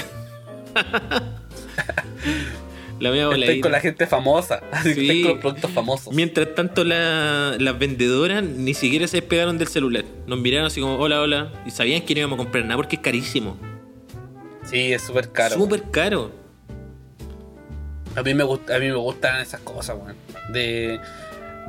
La mía Estoy con la gente famosa. Así que estoy con los productos famosos. Mientras tanto, la- las vendedoras ni siquiera se despegaron del celular. Nos miraron así como, hola, hola. Y sabían que no íbamos a comprar nada porque es carísimo. Sí, es súper caro. Súper caro. A mí me gusta, a mí me gustan esas cosas, weón. De,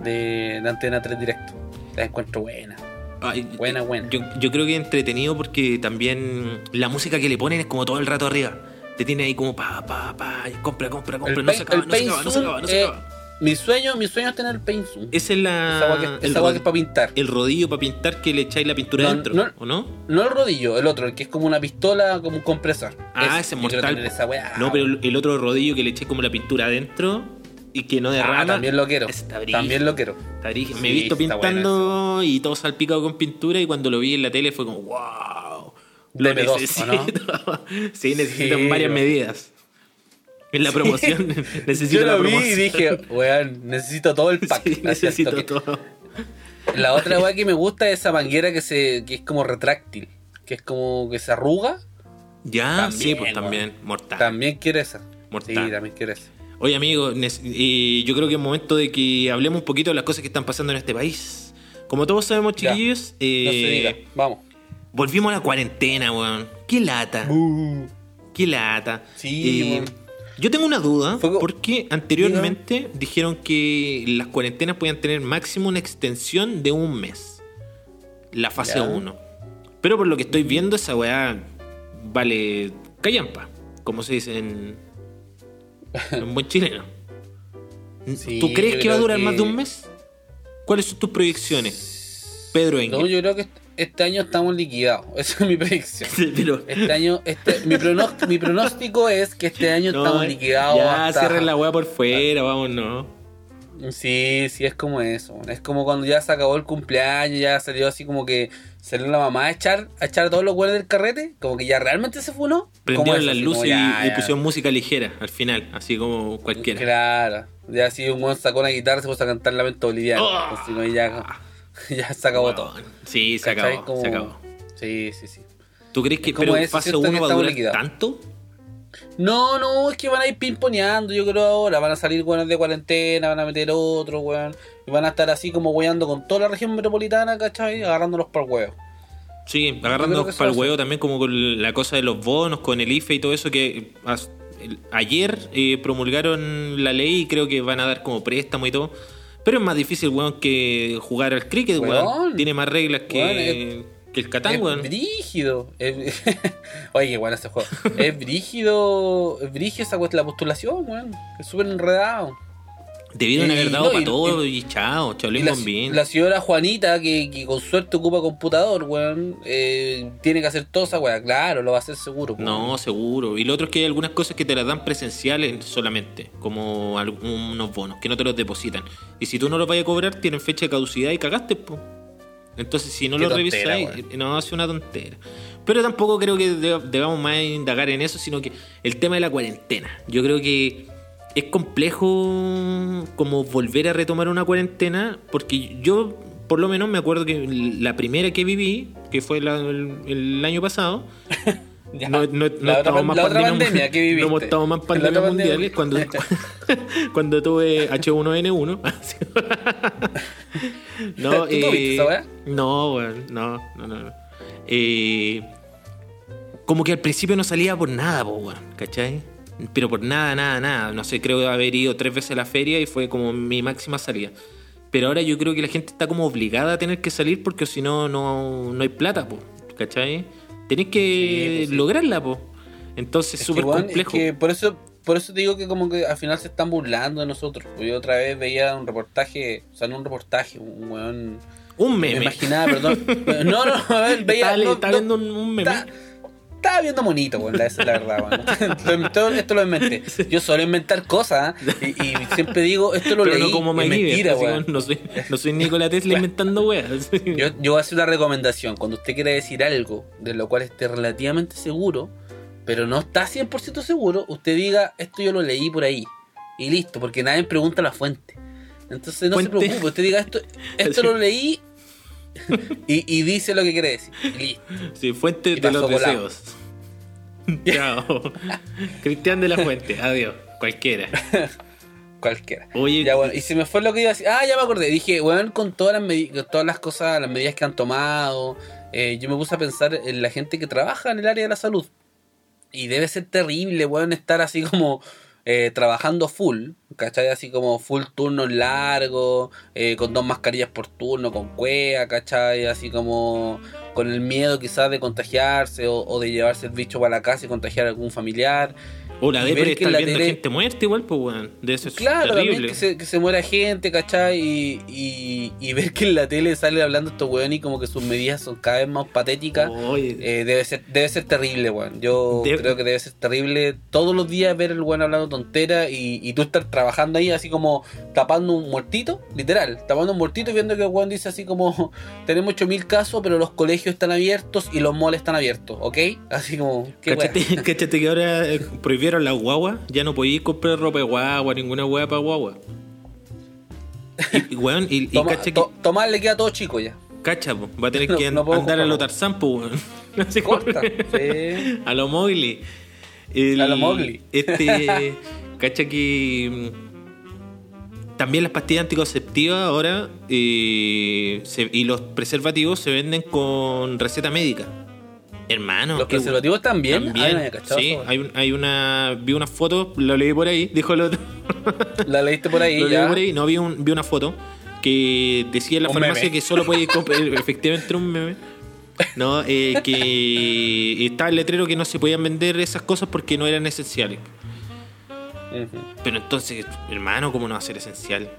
de, de Antena 3 Directo. Las encuentro buenas. Ay, Buena, buena. Yo, yo creo que es entretenido porque también la música que le ponen es como todo el rato arriba. Te tiene ahí como pa, pa, pa, compra, compra, compra. El no se acaba, no se acaba, no se acaba, no se acaba. Mi sueño, mi sueño es tener el Pain Zoom. Esa es la. Esa agua que, el, esa agua que es para pintar. el rodillo para pintar que le echáis la pintura No, dentro, no- ¿o no? No el rodillo, el otro, el que es como una pistola, como un compresor. Ah, ese es mortal. esa. No, pero el, otro rodillo que le eché como la pintura adentro y que no derrama. Ah, también lo quiero. También lo quiero. Está. Me he visto pintando y todo salpicado con pintura y cuando lo vi en la tele fue como, wow. Lo necesito. ¿o no? sí, necesito Sí, varias medidas. En la promoción necesito Yo la lo vi y dije, weón, necesito todo el pack. Sí, necesito todo. La otra weá que me gusta es esa manguera que se que es como retráctil, que es como que se arruga. Ya, También, sí, pues weón. también. Mortal. También quiero esa. Mortal. Sí, también quiero esa. Oye, amigo, eh, yo creo que es momento de que hablemos un poquito de las cosas que están pasando en este país. Como todos sabemos, Ya. chiquillos, No eh, se diga. Vamos. Volvimos a la cuarentena, weón. Qué lata, qué lata. Sí, Eh, yo tengo una duda, Fue co- porque anteriormente dijeron que las cuarentenas podían tener máximo una extensión de un mes. La fase Ya. 1. Pero por lo que estoy viendo, esa weá vale callampa, como se dice en, en buen chileno. Sí, ¿Tú crees que va a durar que- más de un mes? ¿Cuáles son tus proyecciones? Pedro Engel. No, yo creo que este- año estamos liquidados. Esa es mi predicción. Pero- Este año, este, mi, pronóstico, mi pronóstico es que este año No, estamos liquidados. Ya, hasta- cierren la weá por fuera, vámonos. Sí, sí, es como eso. Es como cuando ya se acabó el cumpleaños, ya salió así como que salió la mamá a echar, a echar a todos los güeyes del carrete, como que ya realmente se funó. Prendieron las luces y, ya, y ya. pusieron música ligera al final, así como cualquiera. Claro, ya así un güey sacó una guitarra se puso a cantar Lamento Boliviano. Oh. Así como ya, ya se acabó todo. Sí, se ¿Cachai? acabó, Como- se acabó. Sí, sí, sí. ¿Tú crees que Es pero eso, fase ¿cierto? que 1 va a durar tanto? No, no, es que van a ir pimponeando, yo creo ahora. Van a salir weones de cuarentena, van a meter otro, weón. Y van a estar así como weando con toda la región metropolitana, ¿cachai? Agarrándolos por huevo. Sí, eso para el huevo también como con la cosa de los bonos, con el IFE y todo eso que el- ayer eh, promulgaron la ley y creo que van a dar como préstamo y todo. Pero es más difícil, weón, que jugar al cricket, weón. Weón. Tiene más reglas que, Weón, que el Catán, es weón. brígido. Es- Oye, qué bueno ese juego. es brígido. Es brígido esa la postulación, weón. Es súper enredado. Debieron haber dado no, para y- todo y, chao, Y chablín la, bien. la señora Juanita, que, que con suerte ocupa computador, weón, eh, tiene que hacer toda esa weá. Claro, lo va a hacer seguro. weón. No, seguro. Y lo otro es que hay algunas cosas que te las dan presenciales solamente, como algunos bonos, que no te los depositan. Y si tú no los vayas a cobrar, tienen fecha de caducidad y cagaste, po. Entonces, si no Qué lo tontera, revisáis, no, hace una tontera. Pero tampoco creo que de- debamos más indagar en eso, sino que el tema de la cuarentena. Yo creo que es complejo como volver a retomar una cuarentena, porque yo, por lo menos, me acuerdo que la primera que viví, que fue la- el- el año pasado, Ya. no, no, no más pandemia- pandemia que viviste. No hemos estado más pandemias pandemia- mundiales cuando, cuando tuve H1N1. no, ¿Tú tuviste esa weá? no, no, no, no. no. Eh, como que al principio no salía por nada, po, ¿cachai? Pero por nada, nada, nada. No sé, creo haber ido tres veces a la feria y fue como mi máxima salida. Pero ahora yo creo que la gente está como obligada a tener que salir porque si no, no no hay plata, po, ¿cachai? Tenés que Sí, pues lograrla, po. Entonces es Es súper complejo. es que por eso por eso te digo que como que al final se están burlando de nosotros. Pues Yo otra vez veía un reportaje, o sea, no un reportaje, un weón... Un Me meme. imaginaba, perdón. No, no, a ver, veía... Estaba, no, estaba no, viendo un, un meme. Estaba viendo monito, weón, la- la verdad, weón. Todo- esto lo inventé. Yo suelo inventar cosas ¿eh? y, y siempre digo, esto lo Pero leí, no como es MacGyver, mentira, así weón. como no soy, no soy Nikola Tesla inventando weas. Yo, yo voy a hacer una recomendación. Cuando usted quiera decir algo de lo cual esté relativamente seguro, pero no está 100% seguro, usted diga, esto yo lo leí por ahí. Y listo, porque nadie pregunta la fuente. Entonces no se preocupe, usted diga, esto, esto lo leí y, y dice lo que quiere decir. Listo. Sí, fuente de los deseos. Chao. Cristian de la Fuente. Adiós. Cualquiera. Cualquiera. Oye, Ya, bueno, y se me fue lo que iba a decir. Ah, ya me acordé. Dije, bueno, con todas las, con todas las cosas, las medidas que han tomado, eh, yo me puse a pensar en la gente que trabaja en el área de la salud. Y debe ser terrible, weón, estar así como eh, trabajando full, ¿cachai? Así como full turnos largos, eh, con dos mascarillas por turno, con cuea, ¿cachai? Así como con el miedo quizás de contagiarse o, o de llevarse el bicho para la casa y contagiar a algún familiar. O la y de ver que estar viendo tele- gente muerta igual, pues weón. De eso es Claro, terrible. que se, que se muera gente, ¿cachai? Y, y, y ver que en la tele sale hablando estos weones y como que sus medidas son cada vez más patéticas. Eh, debe ser debe ser terrible, weón. Yo De- creo que debe ser terrible todos los días ver el weón hablando tontera y, y tú estar trabajando ahí así como tapando un muertito, literal, tapando un muertito y viendo que el weón dice así como tenemos 8000 casos, pero los colegios están abiertos y los malls están abiertos, ¿ok? Así como, qué weón. ¿Cachate, cachate que ahora eh, prohibieron las guaguas? Ya no podías comprar ropa de guagua, ninguna hueá para guagua. Y, weón, y, y Toma- cacha que. to- Tomás le queda todo chico ya. Cacha, po, va a tener No- que no puedo andar a lo comprar. Tarzán, po, weón. Así como- Corta, sí. A lo Mowgli. El- A lo Mowgli. Este. cacha que. mm, También las pastillas anticonceptivas ahora eh, se- y los preservativos se venden con receta médica. Hermano. Los preservativos también. También, Ay, no sí, hay, un- hay una, vi una foto, lo leí por ahí, dijo el otro. La leíste por ahí lo leí ya. por ahí, no, vi, un- vi una foto que decía en la Un farmacia meme. que solo podía comprar, efectivamente un meme, no, eh, que estaba el letrero que no se podían vender esas cosas porque no eran esenciales. Pero entonces, hermano, ¿cómo no va a ser esencial?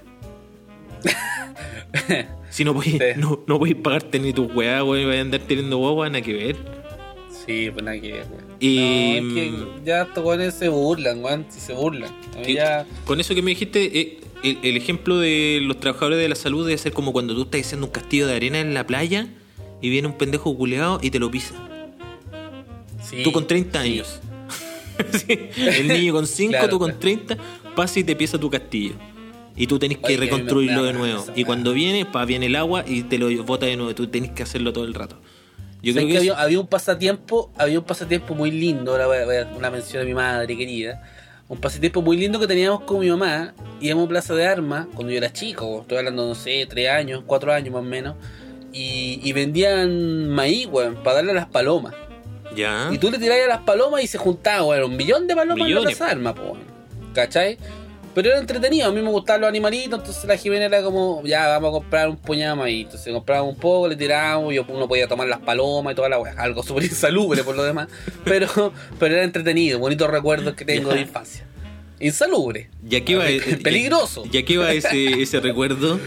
si no podéis Sí. no, no pagarte ni tu weá, weón, y a andar teniendo guagua, nada que ver. Sí, pues nada que ver, weón. Y- No, es que ya estos weones se burlan, weón. Si se burlan. Ya. Con eso que me dijiste, eh, el, el ejemplo de los trabajadores de la salud debe ser como cuando tú estás haciendo un castillo de arena en la playa y viene un pendejo culeado y te lo pisa. Sí, Tú con 30 sí. años. Sí, El niño con 5, Claro, tú con claro. 30, pasa y te pisa tu castillo. Y tú tenés que Oye, reconstruirlo de nuevo. Y cuando viene, pa, viene el agua y te lo bota de nuevo. Tú tenés que hacerlo todo el rato. Yo creo ¿Sabes que, que es- había, había un pasatiempo, había un pasatiempo muy lindo, ahora voy a, voy a- una mención a mi madre querida. Un pasatiempo muy lindo que teníamos con mi mamá. Íbamos a Plaza de Armas cuando yo era chico, estoy hablando, no sé, tres años, cuatro años más o menos. Y, y vendían maíz, weón, para darle a las palomas. Ya. Y tú le tirabas a las palomas y se juntaban, weón, un millón de palomas en Millones. Plaza de Armas, po, weón. ¿Cachai? Pero era entretenido, a mí me gustaban los animalitos, entonces la Jimena era como, ya, vamos a comprar un puñado maíz. Entonces comprábamos un poco, le tirábamos, y uno podía tomar las palomas y toda la weá. Algo súper insalubre por lo demás. Pero, pero era entretenido, bonitos recuerdos que tengo de infancia. Insalubre. Que va, Peligroso. Ya, que va ese, ese recuerdo.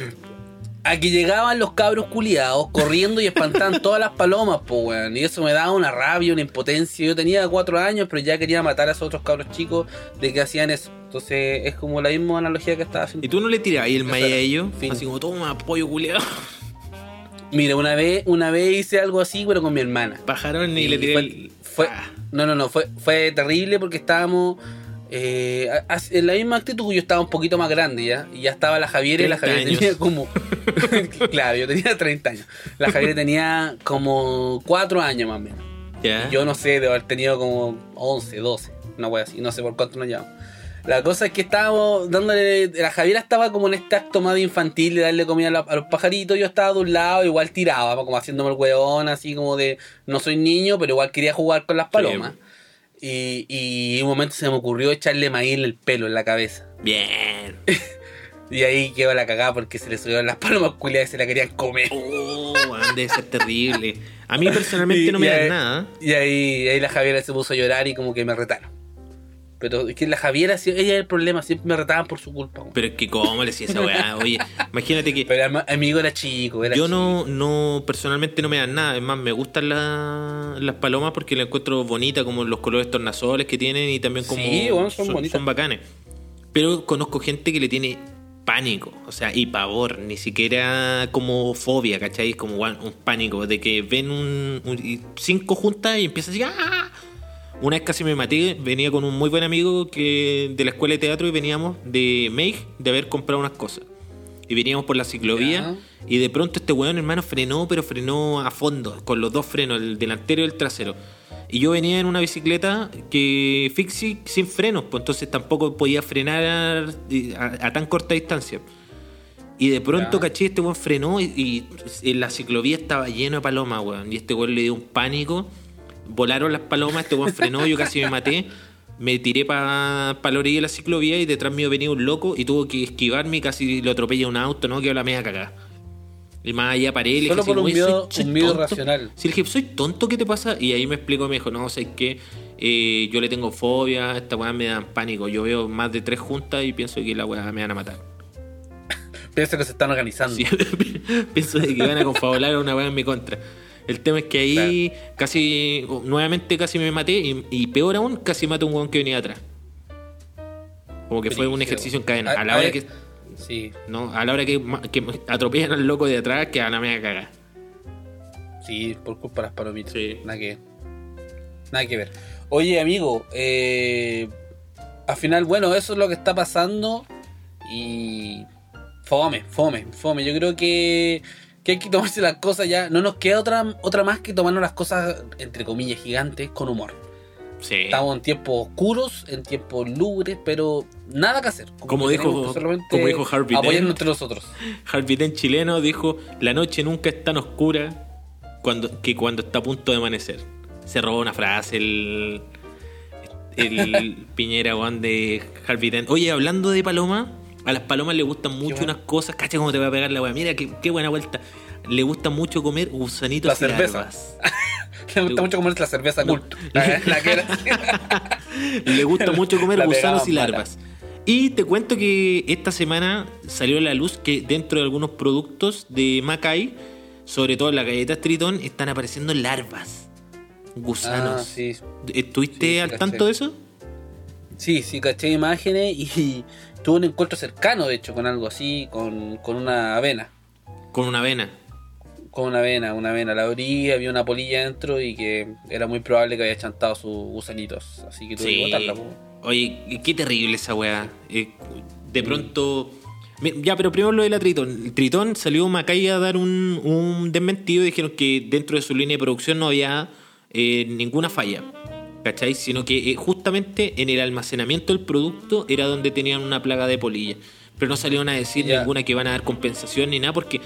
Aquí llegaban los cabros culiados corriendo y espantaban todas las palomas, po, weón. Y eso me daba una rabia, una impotencia. Yo tenía cuatro años, pero ya quería matar a esos otros cabros chicos de que hacían eso. Entonces es como la misma analogía que estaba haciendo. ¿Y tú no le tirabas ahí el maíz a ellos? Así como, toma, pollo culeado. Mira, una vez, una vez hice algo así, pero con mi hermana. Pajaron y, le tiré fue, el. fue- Ah. no, no, no, fue, fue terrible porque estábamos eh, en la misma actitud. Yo estaba un poquito más grande ya, y ya estaba la Javiera y la 30 Javiera años. tenía como. claro, yo tenía 30 años. La Javiera tenía como 4 años más o menos. Ya. Y Yo no sé, de haber tenido como 11, 12, una wea así, no sé por cuánto nos llevamos. La cosa es que estábamos dándole. La Javiera estaba como en este acto más de infantil de darle comida a, la- a los pajaritos. Yo estaba de un lado, igual tiraba, como haciéndome el hueón, así como de. No soy niño, pero igual quería jugar con las palomas. Y, y un momento se me ocurrió echarle maíz en el pelo, en la cabeza. Bien. Y ahí quedó la cagada porque se le subieron las palomas culiadas y se la querían comer. Oh, debe ser terrible. A mí personalmente Y- no me y da ahí- nada. Y ahí, ahí la Javiera se puso a llorar y como que me retaron. Pero es que la Javiera, ella es el problema, siempre me retaban por su culpa. Pero es que, ¿cómo le decía esa weá? Oye, imagínate que. Pero am- amigo era chico, era Yo chico. no, no, personalmente no me dan nada. Es más, me gustan la- las palomas porque las encuentro bonitas, como los colores tornasoles que tienen y también como. Sí, bueno, son bonitas. bacanes. Pero conozco gente que le tiene pánico, o sea, y pavor, ni siquiera como fobia, ¿cachai? Como un pánico de que ven un, cinco juntas y empiezan así. ¡ah! Una vez casi me maté, venía con un muy buen amigo que de la escuela de teatro y veníamos de Meig de haber comprado unas cosas. Y veníamos por la ciclovía Ya. y de pronto este weón, hermano, frenó, pero frenó a fondo, con los dos frenos, el delantero y el trasero. Y yo venía en una bicicleta que fixie sin frenos, pues entonces tampoco podía frenar a, a tan corta distancia. Y de pronto, Ya. caché, este weón frenó y, y la ciclovía estaba lleno de palomas, weón. Y este weón le dio un pánico. Volaron las palomas, este weón frenó, yo casi me maté. Me tiré para pa la orilla de la ciclovía y detrás mío venía un loco y tuvo que esquivarme y casi lo atropella un auto, ¿no? Quedó la media cagada. Y más allá paré le Solo dije, por un "Oye, miedo- soy- soy un miedo tonto". racional. Sí, le dije, soy tonto, ¿qué te pasa? Y ahí me explicó, me dijo, no, sé que yo le tengo fobia, esta weá me dan pánico. Yo veo más de tres juntas y pienso que la weá me van a matar. Pienso que se están organizando. Sí, pienso que van a confabular a una weá en mi contra. El tema es que ahí casi, nuevamente casi me maté y, y peor aún, casi maté a un weón que venía atrás. Como que fue un ejercicio en cadena. A- A la hora que, Sí, no, a la hora que atropellan al loco de atrás, que a la media caga. sí, por culpa de las palomitas. Sí. Nada que, nada que ver. Oye, amigo, eh, al final, bueno, eso es lo que está pasando y fome, fome, fome. Yo creo que, que hay que tomarse las cosas ya. No nos queda otra, otra más que tomarnos las cosas, entre comillas, gigantes, con humor. Sí. Estamos en tiempos oscuros, en tiempos lúgubres, pero nada que hacer. Como dijo- como dijo Harvey Dent. Entre nosotros. Harvey Dent chileno dijo, la noche nunca es tan oscura cuando, que cuando está a punto de amanecer. Se robó una frase el, el Piñera Juan de Harvey Dent. Oye, hablando de paloma, a las palomas le gustan mucho bueno. unas cosas. Cacha cómo te va a pegar la weá. Mira, qué, qué buena vuelta. Le gusta mucho comer gusanitos La y cerveza. larvas. Me gusta mucho comer la cerveza No. culto. La, la que era- Le gusta mucho comer La gusanos y mala. larvas. Y te cuento que esta semana salió a la luz que dentro de algunos productos de Macay, sobre todo en las galletas Tritón, están apareciendo larvas, gusanos. Ah, sí. ¿Estuviste sí, al caché. tanto de eso? Sí, sí, caché imágenes y tuve un encuentro cercano, de hecho, con algo así, con, con una avena. Con una avena. Con una avena, una avena. La abrí, había una polilla dentro y que era muy probable que había chantado sus gusanitos. Así que tuve que Sí. botarla. po. Oye, qué terrible esa weá. Eh, de pronto. Ya, pero primero lo de la Tritón. El Tritón salió Macay a dar un, un desmentido y dijeron que dentro de su línea de producción no había eh, ninguna falla. ¿Cachai? Sino que eh, justamente en el almacenamiento del producto era donde tenían una plaga de polilla. Pero no salieron a decir ninguna que van a dar compensación ni nada porque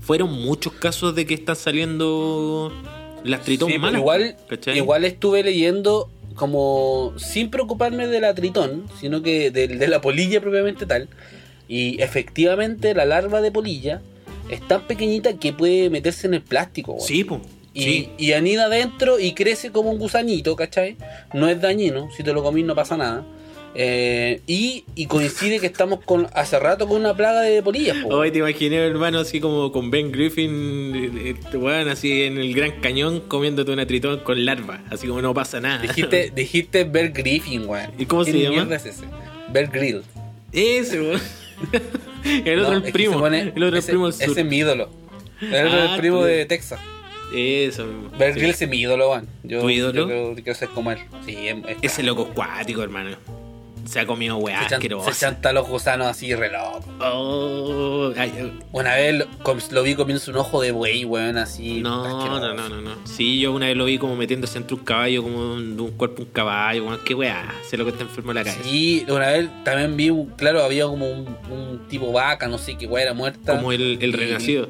fueron muchos casos de que están saliendo las Tritón Sí, malas. igual, ¿cachai? igual estuve leyendo como sin preocuparme de la tritón, sino que de, de la polilla propiamente tal. Y efectivamente la larva de polilla es tan pequeñita que puede meterse en el plástico. Sí, po. Y, Sí. y anida adentro y crece como un gusanito, ¿cachai? No es dañino, si te lo comís no pasa nada. Eh, y, y coincide que estamos con hace rato con una plaga de polillas. po. Hoy te imaginé, hermano, así como con Ben Griffin, eh, este weón, así en el Gran Cañón comiéndote una tritón con larva, así como no pasa nada. Dijiste, dijiste Bear Griffin, weón. ¿Y cómo se ¿Qué llama? es ese? Bear Grill. Ese, weón. El otro No, el primo. se pone- el otro ese, el primo del sur. Ese es mi ídolo. El otro Ah, el primo tú- de Texas. Eso. Bear Sí. Grylls es mi ídolo, weón. Yo, ¿Tu ídolo? Yo creo que quiero ser como él. Sí, es, es- Ese loco es cuático, hermano. Se ha comido weá se, asquerosa. se chanta los gusanos así re loco. Oh, ay. Una vez lo, lo vi comiéndose un ojo de buey, weón, así. No, no, no, no, no. Sí, yo una vez lo vi como metiéndose entre un caballo, como de un cuerpo un caballo, weón. Qué weá. Ese loco está enfermo de la cabeza. Sí, una vez también vi, un, claro, había como un, un tipo vaca, no sé qué weá era muerta. Como el, el Y- renacido.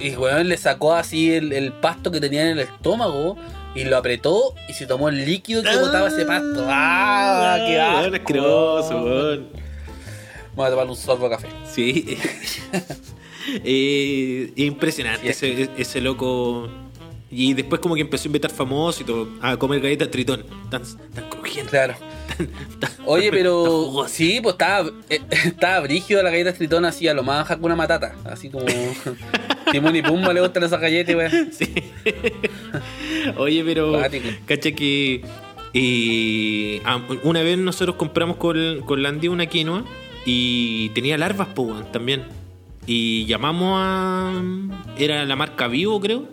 Y weón le sacó así el, el pasto que tenía en el estómago y lo apretó y se tomó el líquido que botaba ese pasto. ¡Ah! ¡Qué weón, asco! asqueroso, weón. Vamos a tomar un sorbo de café. Sí. Eh, impresionante Sí. ese, ese loco. Y después como que empezó a invitar famosos y todo, a comer galletas tritón. Tan, tan crujientes. Claro. tan- Oye, pero sí, pues estaba, eh, estaba brígido la galleta tritón así a lo más Hakuna Matata. Así como Timón y Pumba le gustan esas galletas, weón. Sí. Oye, pero cacha que eh, ah, una vez nosotros compramos con, con Landy una quinoa y tenía larvas, pues, también. Y llamamos a. Era la marca Vivo, creo.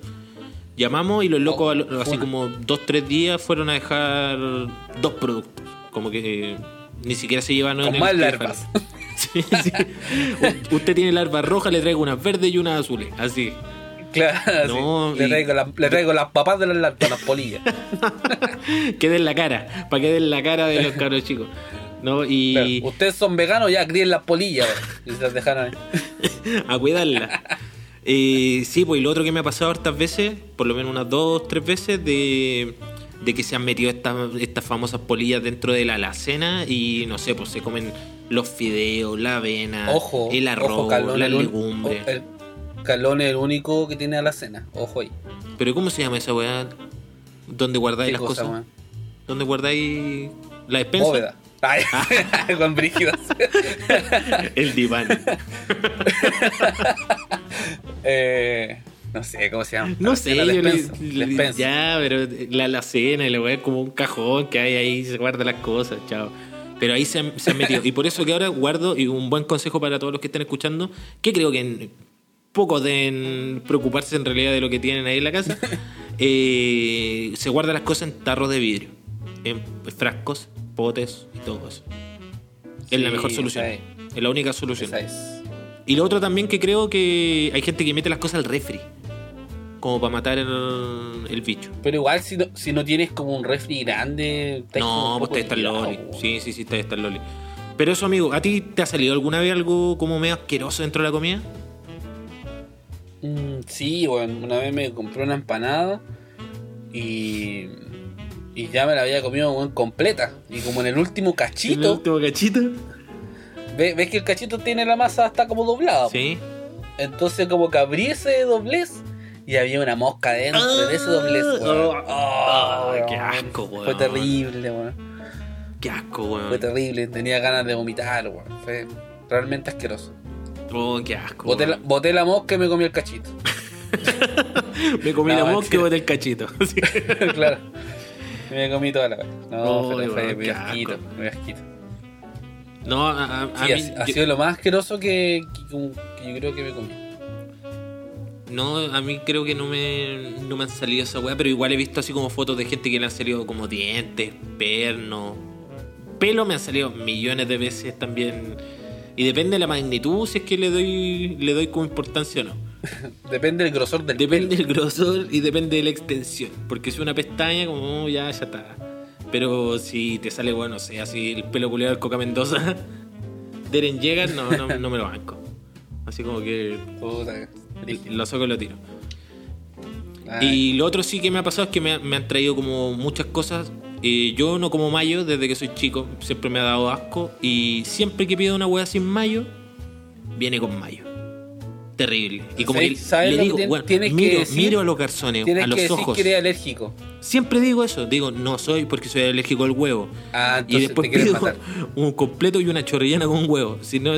Llamamos y los locos, Oh, así una. como dos, tres días, fueron a dejar dos productos. Como que eh, ni siquiera se llevan Con en más el larvas. Sí, sí. U- Usted tiene larvas rojas, le traigo unas verdes y unas azules. Así. Claro, No, sí. le, traigo la- le traigo las papas de las larvas, las polillas. que den la cara, para que den la cara de los cabros chicos. ¿No? Y Claro, Ustedes son veganos, ya críen las polillas. Y se las dejaron ahí. a cuidarla. Eh, sí, pues y lo otro que me ha pasado hartas veces, por lo menos unas dos, tres veces, de, de que se han metido estas, estas famosas polillas dentro de la alacena y no sé, pues se comen los fideos, la avena, Ojo, el arroz, ojo, Calón, legumbres. o- el Calón es el único que tiene a la cena. Ojo ahí. Pero ¿cómo se llama esa weá? ¿Dónde guardáis ¿Qué las cosa, cosas? weón? ¿Dónde guardáis la despensa? Bóveda. Ay, con brígidos. El diván. eh, no sé cómo se llama. No sé, La yo le, despensa, le- despensa. ya, pero la alacena y la weá es como un cajón que hay ahí, se guarda las cosas, chao. Pero ahí se han, se han metido. Y por eso que ahora guardo, y un buen consejo para todos los que estén escuchando, que creo que en- pocos deben preocuparse en realidad de lo que tienen ahí en la casa, eh, se guardan las cosas en tarros de vidrio, en frascos, potes y todo eso. Es la mejor solución. es. Es la única solución. Es. Y lo otro también que creo que hay gente que mete las cosas al refri. Como para matar el, el bicho. Pero igual si no, si no tienes como un refri grande... No, pues te está el loli. Sí, sí, sí, te está el loli. Pero eso, amigo, ¿a ti te ha salido alguna vez algo como medio asqueroso dentro de la comida? Mm, sí, bueno, una vez me compré una empanada y, y ya me la había comido weón, completa. Y como en el último ¿En el cachito, último cachito? ve- ves que el cachito tiene la masa hasta como doblada. Sí. Entonces como que abrí ese doblez y había una mosca dentro de ese doblez. weón. Ah, Oh, qué weón. asco, weón. Fue terrible, weón. Qué asco, Fue weón. terrible, tenía ganas de vomitar, weón. Fue realmente asqueroso. Oh, qué asco. Boté la, boté la mosca y me comí el cachito. Me comí No, la mosca y boté el cachito. Claro. Me comí toda la vaca. No, Oh, fue, fue muy asquito, asco. muy asquito. No, a, a- a Sí, mí. ha, ha yo- sido lo más asqueroso que, que- que yo creo que me comí. No, a mí creo que no me, no me han salido esa weá, pero igual he visto así como fotos de gente que le han salido como dientes, pernos. Pelo me han salido millones de veces también. Y depende de la magnitud si es que le doy, le doy como importancia o no. Depende del grosor del Depende del grosor y depende de la extensión. Porque si una pestaña, como oh, ya, ya está. Pero si te sale, bueno, no sé, así el pelo culiado del Coca Mendoza, Deren llega, no, no, no me lo banco. Así como que. Puta. Lo saco y lo tiro. Ay, Y lo otro sí que me ha pasado es que me, me han traído como muchas cosas. Eh, yo no como mayo desde que soy chico, siempre me ha dado asco. Y siempre que pido una hueá sin mayo, viene con mayo. Terrible. Y como ¿Sabes- que sabes le que digo, bueno, que miro, decir? miro a los garzones, a los que decir ojos. que eres alérgico. Siempre digo eso, digo, no soy porque soy alérgico al huevo. Ah, y después te pido matar. un completo y una chorrillana con un huevo. Si no,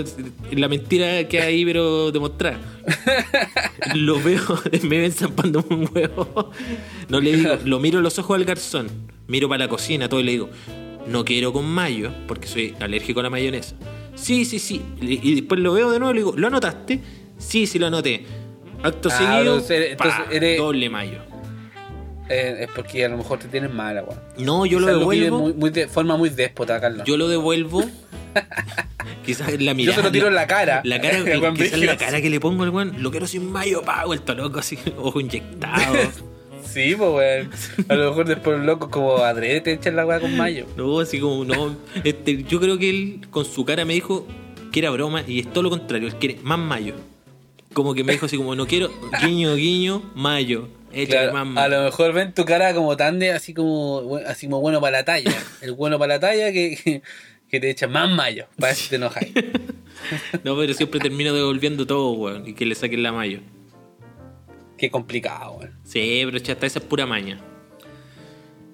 la mentira que hay, pero demostrar. lo veo, me ven zampando un huevo. No le digo, lo miro a los ojos al garzón, miro para la cocina, todo y le digo, no quiero con mayo, porque soy alérgico a la mayonesa. Sí, sí, sí. Y después lo veo de nuevo y le digo, ¿lo anotaste? Sí, sí lo anoté. Acto Ah, seguido, entonces- entonces pa, eres- doble mayo. Eh, es porque a lo mejor te tienes mala, weón. No, yo lo Quizás devuelvo. muy, muy de forma muy déspota, Carlos. Yo lo devuelvo. Quizás la Yo mirada. se lo tiro en la cara. La cara, El quizás la cara que le pongo al weón. Lo quiero sin mayo, pa, vuelto loco, así, ojo inyectado. Sí, pues, weón. A lo mejor después los locos como adrede te echan la weá con mayo. no, así como, no. Este, yo creo que él con su cara me dijo que era broma y es todo lo contrario. Él quiere más mayo. Como que me dijo así como, no quiero guiño, guiño, mayo. Échale Claro, a lo mejor ven tu cara como tan de así como así como bueno para la talla. El bueno para la talla que, que te echa más mayo. Para eso te enojas. No, pero siempre termino devolviendo todo, weón. Y que le saquen la mayo. Qué complicado, weón. Sí, pero chata, esa es pura maña.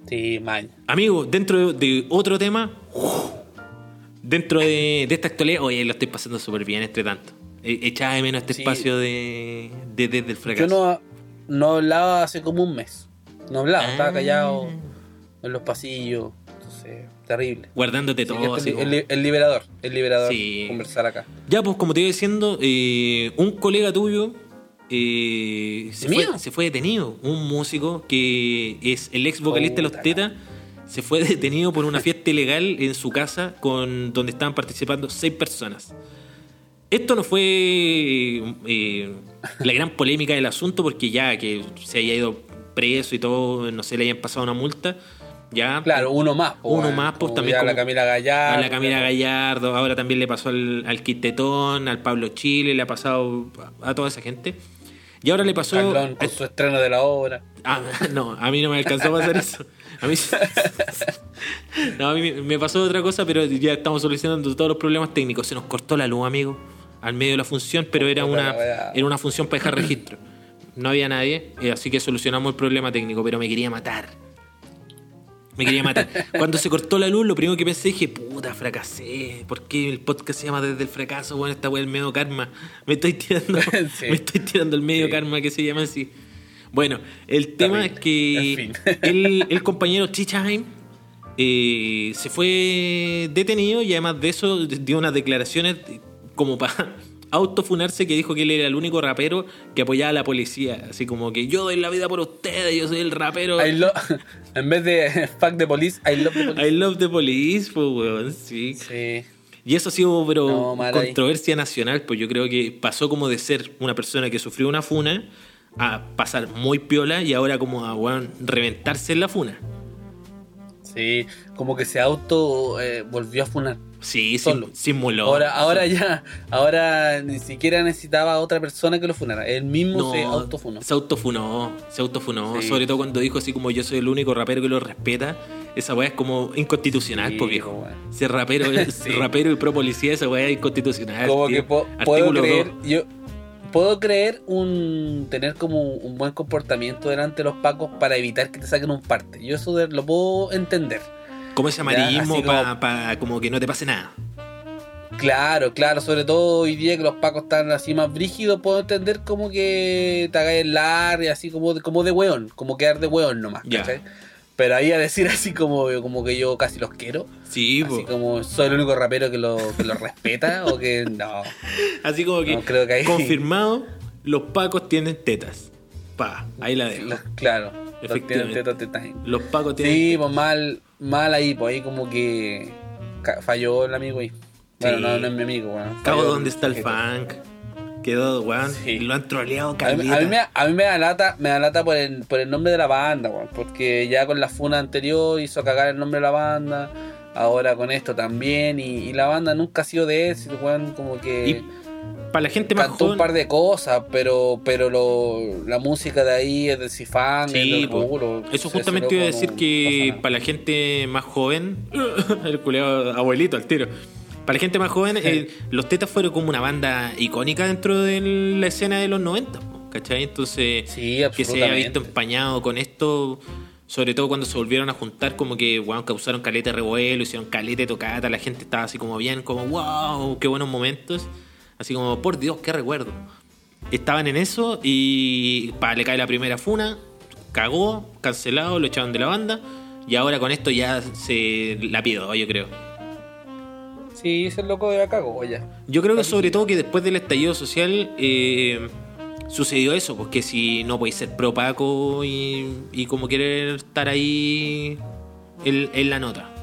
Sí, maña. Amigo, dentro de otro tema, dentro de, de esta actualidad, oye, lo estoy pasando súper bien entre tanto. E- Echaba de menos este Sí. espacio de, de- desde el Yo fracaso. no, no hablaba hace como un mes. No hablaba, Ah. estaba callado en los pasillos. Entonces, terrible. Guardándote Sí, todo. esto así como- el, li- el liberador, el liberador Sí. conversar acá. Ya, pues como te iba diciendo, eh, un colega tuyo eh, se, fue, se fue detenido. Un músico que es el ex vocalista de Los Tetas. Se fue detenido por una fiesta ilegal en su casa con donde estaban participando seis personas. Esto no fue eh, la gran polémica del asunto porque ya que se haya ido preso y todo, no sé, le hayan pasado una multa. Ya, Claro, uno más. po, Uno más, pues, también a la Camila Gallardo. a la Camila Gallardo, ahora también le pasó al, al Quintetón, al Pablo Chile, le ha pasado a, toda esa gente. Y ahora le pasó. Con su estreno de la obra. Ah, no, a mí no me alcanzó a pasar eso. A mí, no, a mí me pasó otra cosa, pero ya estamos solucionando todos los problemas técnicos. Se nos cortó la luz, amigo, al medio de la función, pero era una, era una función para dejar registro. No había nadie, eh, así que solucionamos el problema técnico, pero me quería matar. Me quería matar. Cuando se cortó la luz, lo primero que pensé dije, puta, fracasé. ¿Por qué el podcast se llama Desde el fracaso? Bueno, esta weá el medio karma. Me estoy tirando, Sí. me estoy tirando el medio Sí. karma que se llama así. Bueno, el tema es que el, el compañero Chichaheim eh, se fue detenido y además de eso dio unas declaraciones como para autofunarse que dijo que él era el único rapero que apoyaba a la policía. Así como que yo doy la vida por ustedes, yo soy el rapero. I en vez de fuck the police, I love the police. I love the police, pues, weón, sí. Sí. Y eso ha sido, pero, No, controversia nacional, pues yo creo que pasó como de ser una persona que sufrió una funa a pasar muy piola y ahora como a, weón, reventarse en la funa. Sí, como que se auto eh, volvió a funar. Sí, Solo. sim- simuló. Ahora, ahora ya, ahora ni siquiera necesitaba a otra persona que lo funara. Él mismo No, se autofunó. Se autofunó, se autofunó. Sí. Sobre todo cuando dijo así como yo soy el único rapero que lo respeta. Esa weá es como inconstitucional, Sí, pues viejo. weón. Ser rapero, rapero y pro policía, esa weá es inconstitucional. Como tío. que po- puedo creer, 2. yo puedo creer un tener como un buen comportamiento delante de los pacos para evitar que te saquen un parte. Yo eso lo puedo entender. Como ese amarillismo para como que no te pase nada. Claro, claro, sobre todo hoy día que los pacos están así más brígidos, puedo entender como que te hagas el lar y así como de, como de weón, como quedar de weón nomás, Ya. ¿cachai? Pero ahí a decir así como, como que yo casi los quiero, Sí, así po. como soy el único rapero que lo, que lo respeta o que no. Así como que, No, creo que ahí- confirmado, los pacos tienen tetas. Pa, ahí la dejo. Los- claro, los tienen Efectivamente. Los pacos tienen Sí, pues mal, mal ahí, pues ahí como que falló el amigo ahí. Bueno, Sí. no, no es mi amigo, weón. Cabo, Falló ¿dónde está el funk? Quedó, weón. Sí. Lo han troleado A mí, a mí me, a mí me da lata, me da lata por el, por el nombre de la banda, weón, porque ya con la funa anterior hizo cagar el nombre de la banda, ahora con esto también, y, y la banda nunca ha sido de éxito, weón, como que Y para la gente más cantó un joven. par de cosas, pero pero lo, la música de ahí es de Cifán, Sí, es Eso justamente iba a decir no que para la gente más joven, el culeado abuelito al tiro. Para la gente más joven, eh, los Tetas fueron como una banda icónica dentro de la escena de los 90, po, ¿cachai? Entonces, Sí, que se haya visto empañado con esto, sobre todo cuando se volvieron a juntar, como que, wow, causaron caleta de revuelo, hicieron caleta de tocata, la gente estaba así como bien, como, wow, qué buenos momentos. Así como, por Dios, qué recuerdo. Estaban en eso y pa, le cae la primera funa, cagó, cancelado, lo echaron de la banda y ahora con esto ya se la pido, yo creo. Sí, ese loco de acá, ya. Yo creo que sobre todo que después del estallido social eh, sucedió eso, porque si no podéis ser pro Paco y, y como querer estar ahí en, en la nota.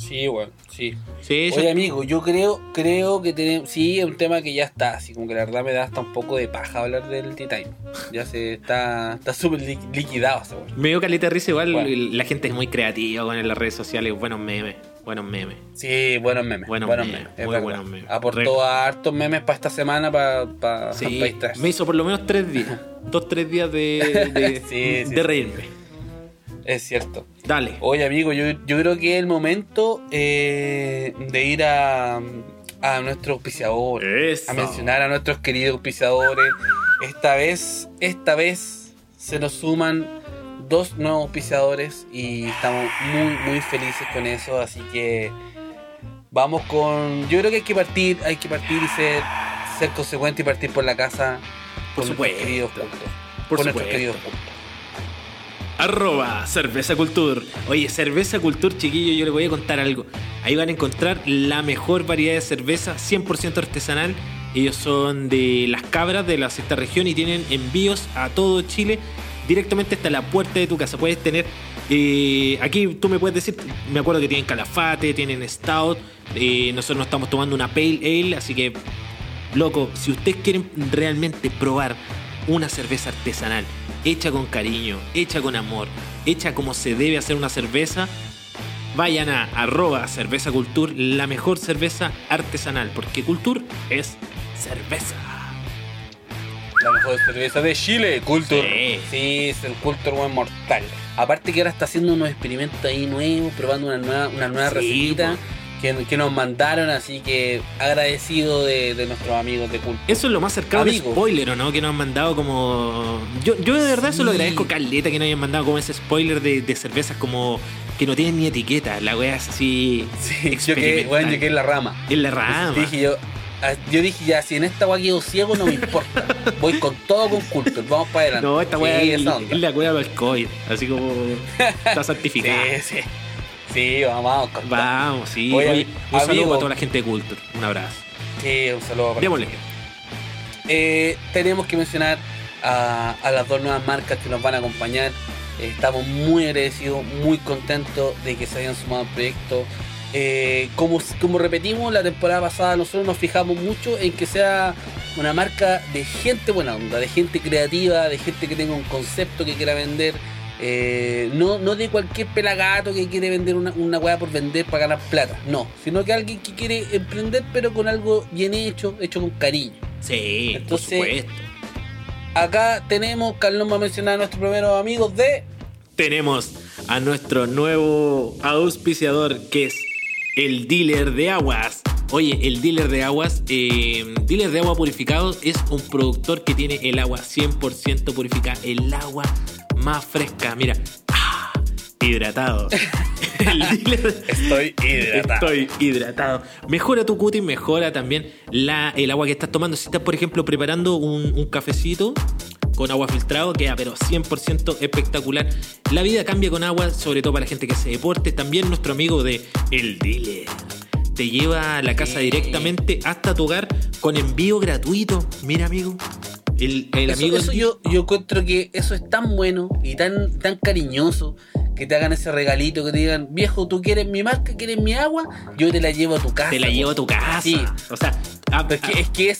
Sí, weón, sí. Oye, amigo, yo creo, creo que tenemos. Sí, es un tema que ya está, así como que la verdad me da hasta un poco de paja hablar del T-Time. Ya se está está súper li- liquidado me dio caleta risa igual, Bueno. la gente es muy creativa con las redes sociales, buenos memes, buenos memes. Sí, buenos memes. Buenos buenos memes, memes. es muy buenos memes. Aportó Re- a hartos memes para esta semana para pa, Sí, pa me hizo por lo menos tres días, dos, tres días de, de, Sí, reírme. Es cierto. Dale. Oye, amigo, yo, yo creo que es el momento eh, de ir a, a nuestro auspiciador. Eso. a mencionar a nuestros queridos auspiciadores. Esta vez, esta vez se nos suman dos nuevos auspiciadores y estamos muy, muy felices con eso. Así que vamos con. Yo creo que hay que partir, hay que partir y ser, ser consecuente y partir por la casa Por con nuestros queridos puntos. Por con nuestros queridos puntos. Arroba Cerveza Cultur. Oye, Cerveza Cultur, chiquillo, yo les voy a contar algo. Ahí van a encontrar la mejor variedad de cerveza 100% artesanal. Ellos son de las cabras de la sexta región y tienen envíos a todo Chile directamente hasta la puerta de tu casa. Puedes tener, eh, aquí tú me puedes decir, me acuerdo que tienen calafate, tienen stout. eh, nosotros nos estamos tomando una pale ale, así que Loco, si ustedes quieren realmente probar una cerveza artesanal, hecha con cariño, hecha con amor, hecha como se debe hacer una cerveza, vayan a arroba cerveza cultur, la mejor cerveza artesanal, porque cultur es cerveza. La mejor cerveza de Chile, Culture. Sí. Sí, es el Culture buen mortal. Aparte que ahora está haciendo unos experimentos ahí nuevos, probando una nueva, una nueva Sí. Que, que nos mandaron, así que agradecido de, de nuestros amigos de Culture. Eso es lo más cercano de spoiler, ¿o no? Que nos han mandado como... Yo, yo de verdad se lo Sí. agradezco caleta que nos hayan mandado como ese spoiler de, de cervezas como que no tienen ni etiqueta. La wea es así... Sí, yo que, bueno, yo que en la rama. En la rama. Dije yo, ah, yo dije ya, si en esta weá quedo ciego no me importa. Voy con todo con Culture, vamos para adelante. No, esta Sí, weá es, esa onda. es la weá para el COVID. Así como está certificada. Sí, sí. Sí, vamos, vamos. Vamos, sí. Oye, Oye, un amigo. saludo a toda la gente de Culture. Un abrazo. Sí, un saludo para Démosle. Eh, tenemos que mencionar a, a las dos nuevas marcas que nos van a acompañar. Eh, estamos muy agradecidos, muy contentos de que se hayan sumado al proyecto. Eh, como, como repetimos la temporada pasada, nosotros nos fijamos mucho en que sea una marca de gente buena onda, de gente creativa, de gente que tenga un concepto que quiera vender. Eh, no, no de cualquier pelagato que quiere vender una, una weá por vender para ganar plata, no, sino que alguien que quiere emprender pero con algo bien hecho, hecho con cariño. Sí, Entonces- por supuesto. Acá tenemos, Carlos va a mencionar a nuestros primeros amigos de. Tenemos a nuestro nuevo auspiciador que es el dealer de aguas. Oye, el dealer de aguas, eh, dealer de agua purificado es un productor que tiene el agua 100% purificada, el agua más fresca. Mira, ah, hidratado. dealer Estoy hidratado. Estoy hidratado. Mejora tu cutis, mejora también la, el agua que estás tomando. Si estás, por ejemplo, preparando un, un cafecito con agua filtrado, queda pero 100% espectacular. La vida cambia con agua, sobre todo para la gente que hace deporte. También nuestro amigo de El Dealer te lleva a la casa directamente hasta tu hogar con envío gratuito. Mira, amigo. El, el Eso, amigo eso yo, yo encuentro que eso es tan bueno y tan, tan cariñoso que te hagan ese regalito, que te digan, viejo, tú quieres mi marca, quieres mi agua, yo te la llevo a tu casa. te la po". llevo a tu casa. Sí. O sea, a- Pero es que es, que es,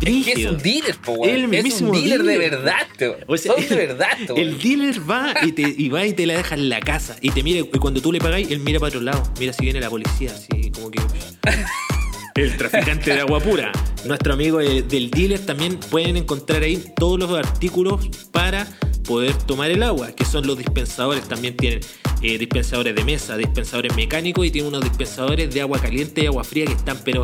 es, que es un dealer, po. El Es un dealer, de verdad, O sea, de verdad, weón. El dealer va y, te, y va y te la deja en la casa. Y te mira, y cuando tú le pagáis, él mira para otro lado. Mira si viene la policía, así como que. El traficante de agua pura. Nuestro amigo eh, del dealer también pueden encontrar ahí todos los artículos para poder tomar el agua, que son los dispensadores. También tienen eh, dispensadores de mesa, dispensadores mecánicos y tienen unos dispensadores de agua caliente y agua fría que están, pero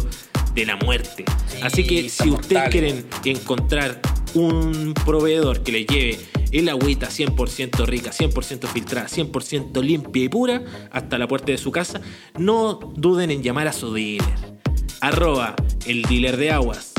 de la muerte. Sí, Así que si ustedes quieren encontrar un proveedor que les lleve el agüita 100% rica, 100% filtrada, 100% limpia y pura hasta la puerta de su casa, no duden en llamar a su dealer. Arroba el dealer de aguas.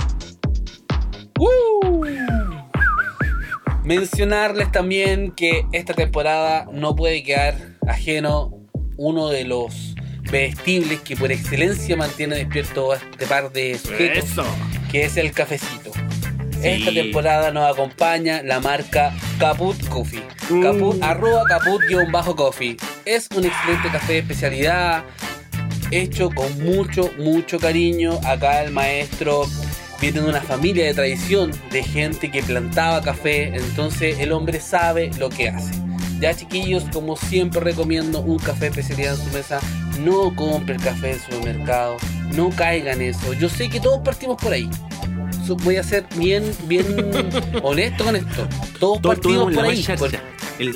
Mencionarles también que esta temporada no puede quedar ajeno uno de los vestibles que por excelencia mantiene despierto a este par de sujetos, Eso. que es el cafecito. Sí. Esta temporada nos acompaña la marca Caput Coffee. Mm. Caput, arroba caput-coffee. Es un excelente café de especialidad, hecho con mucho, mucho cariño. Acá el maestro viene de una familia de tradición, de gente que plantaba café, entonces el hombre sabe lo que hace. Ya chiquillos, como siempre recomiendo un café especialidad en su mesa, no compre el café del supermercado, no caigan en eso. Yo sé que todos partimos por ahí. Voy a ser bien, bien honesto con esto. Todos Todos partimos por ahí. por-. El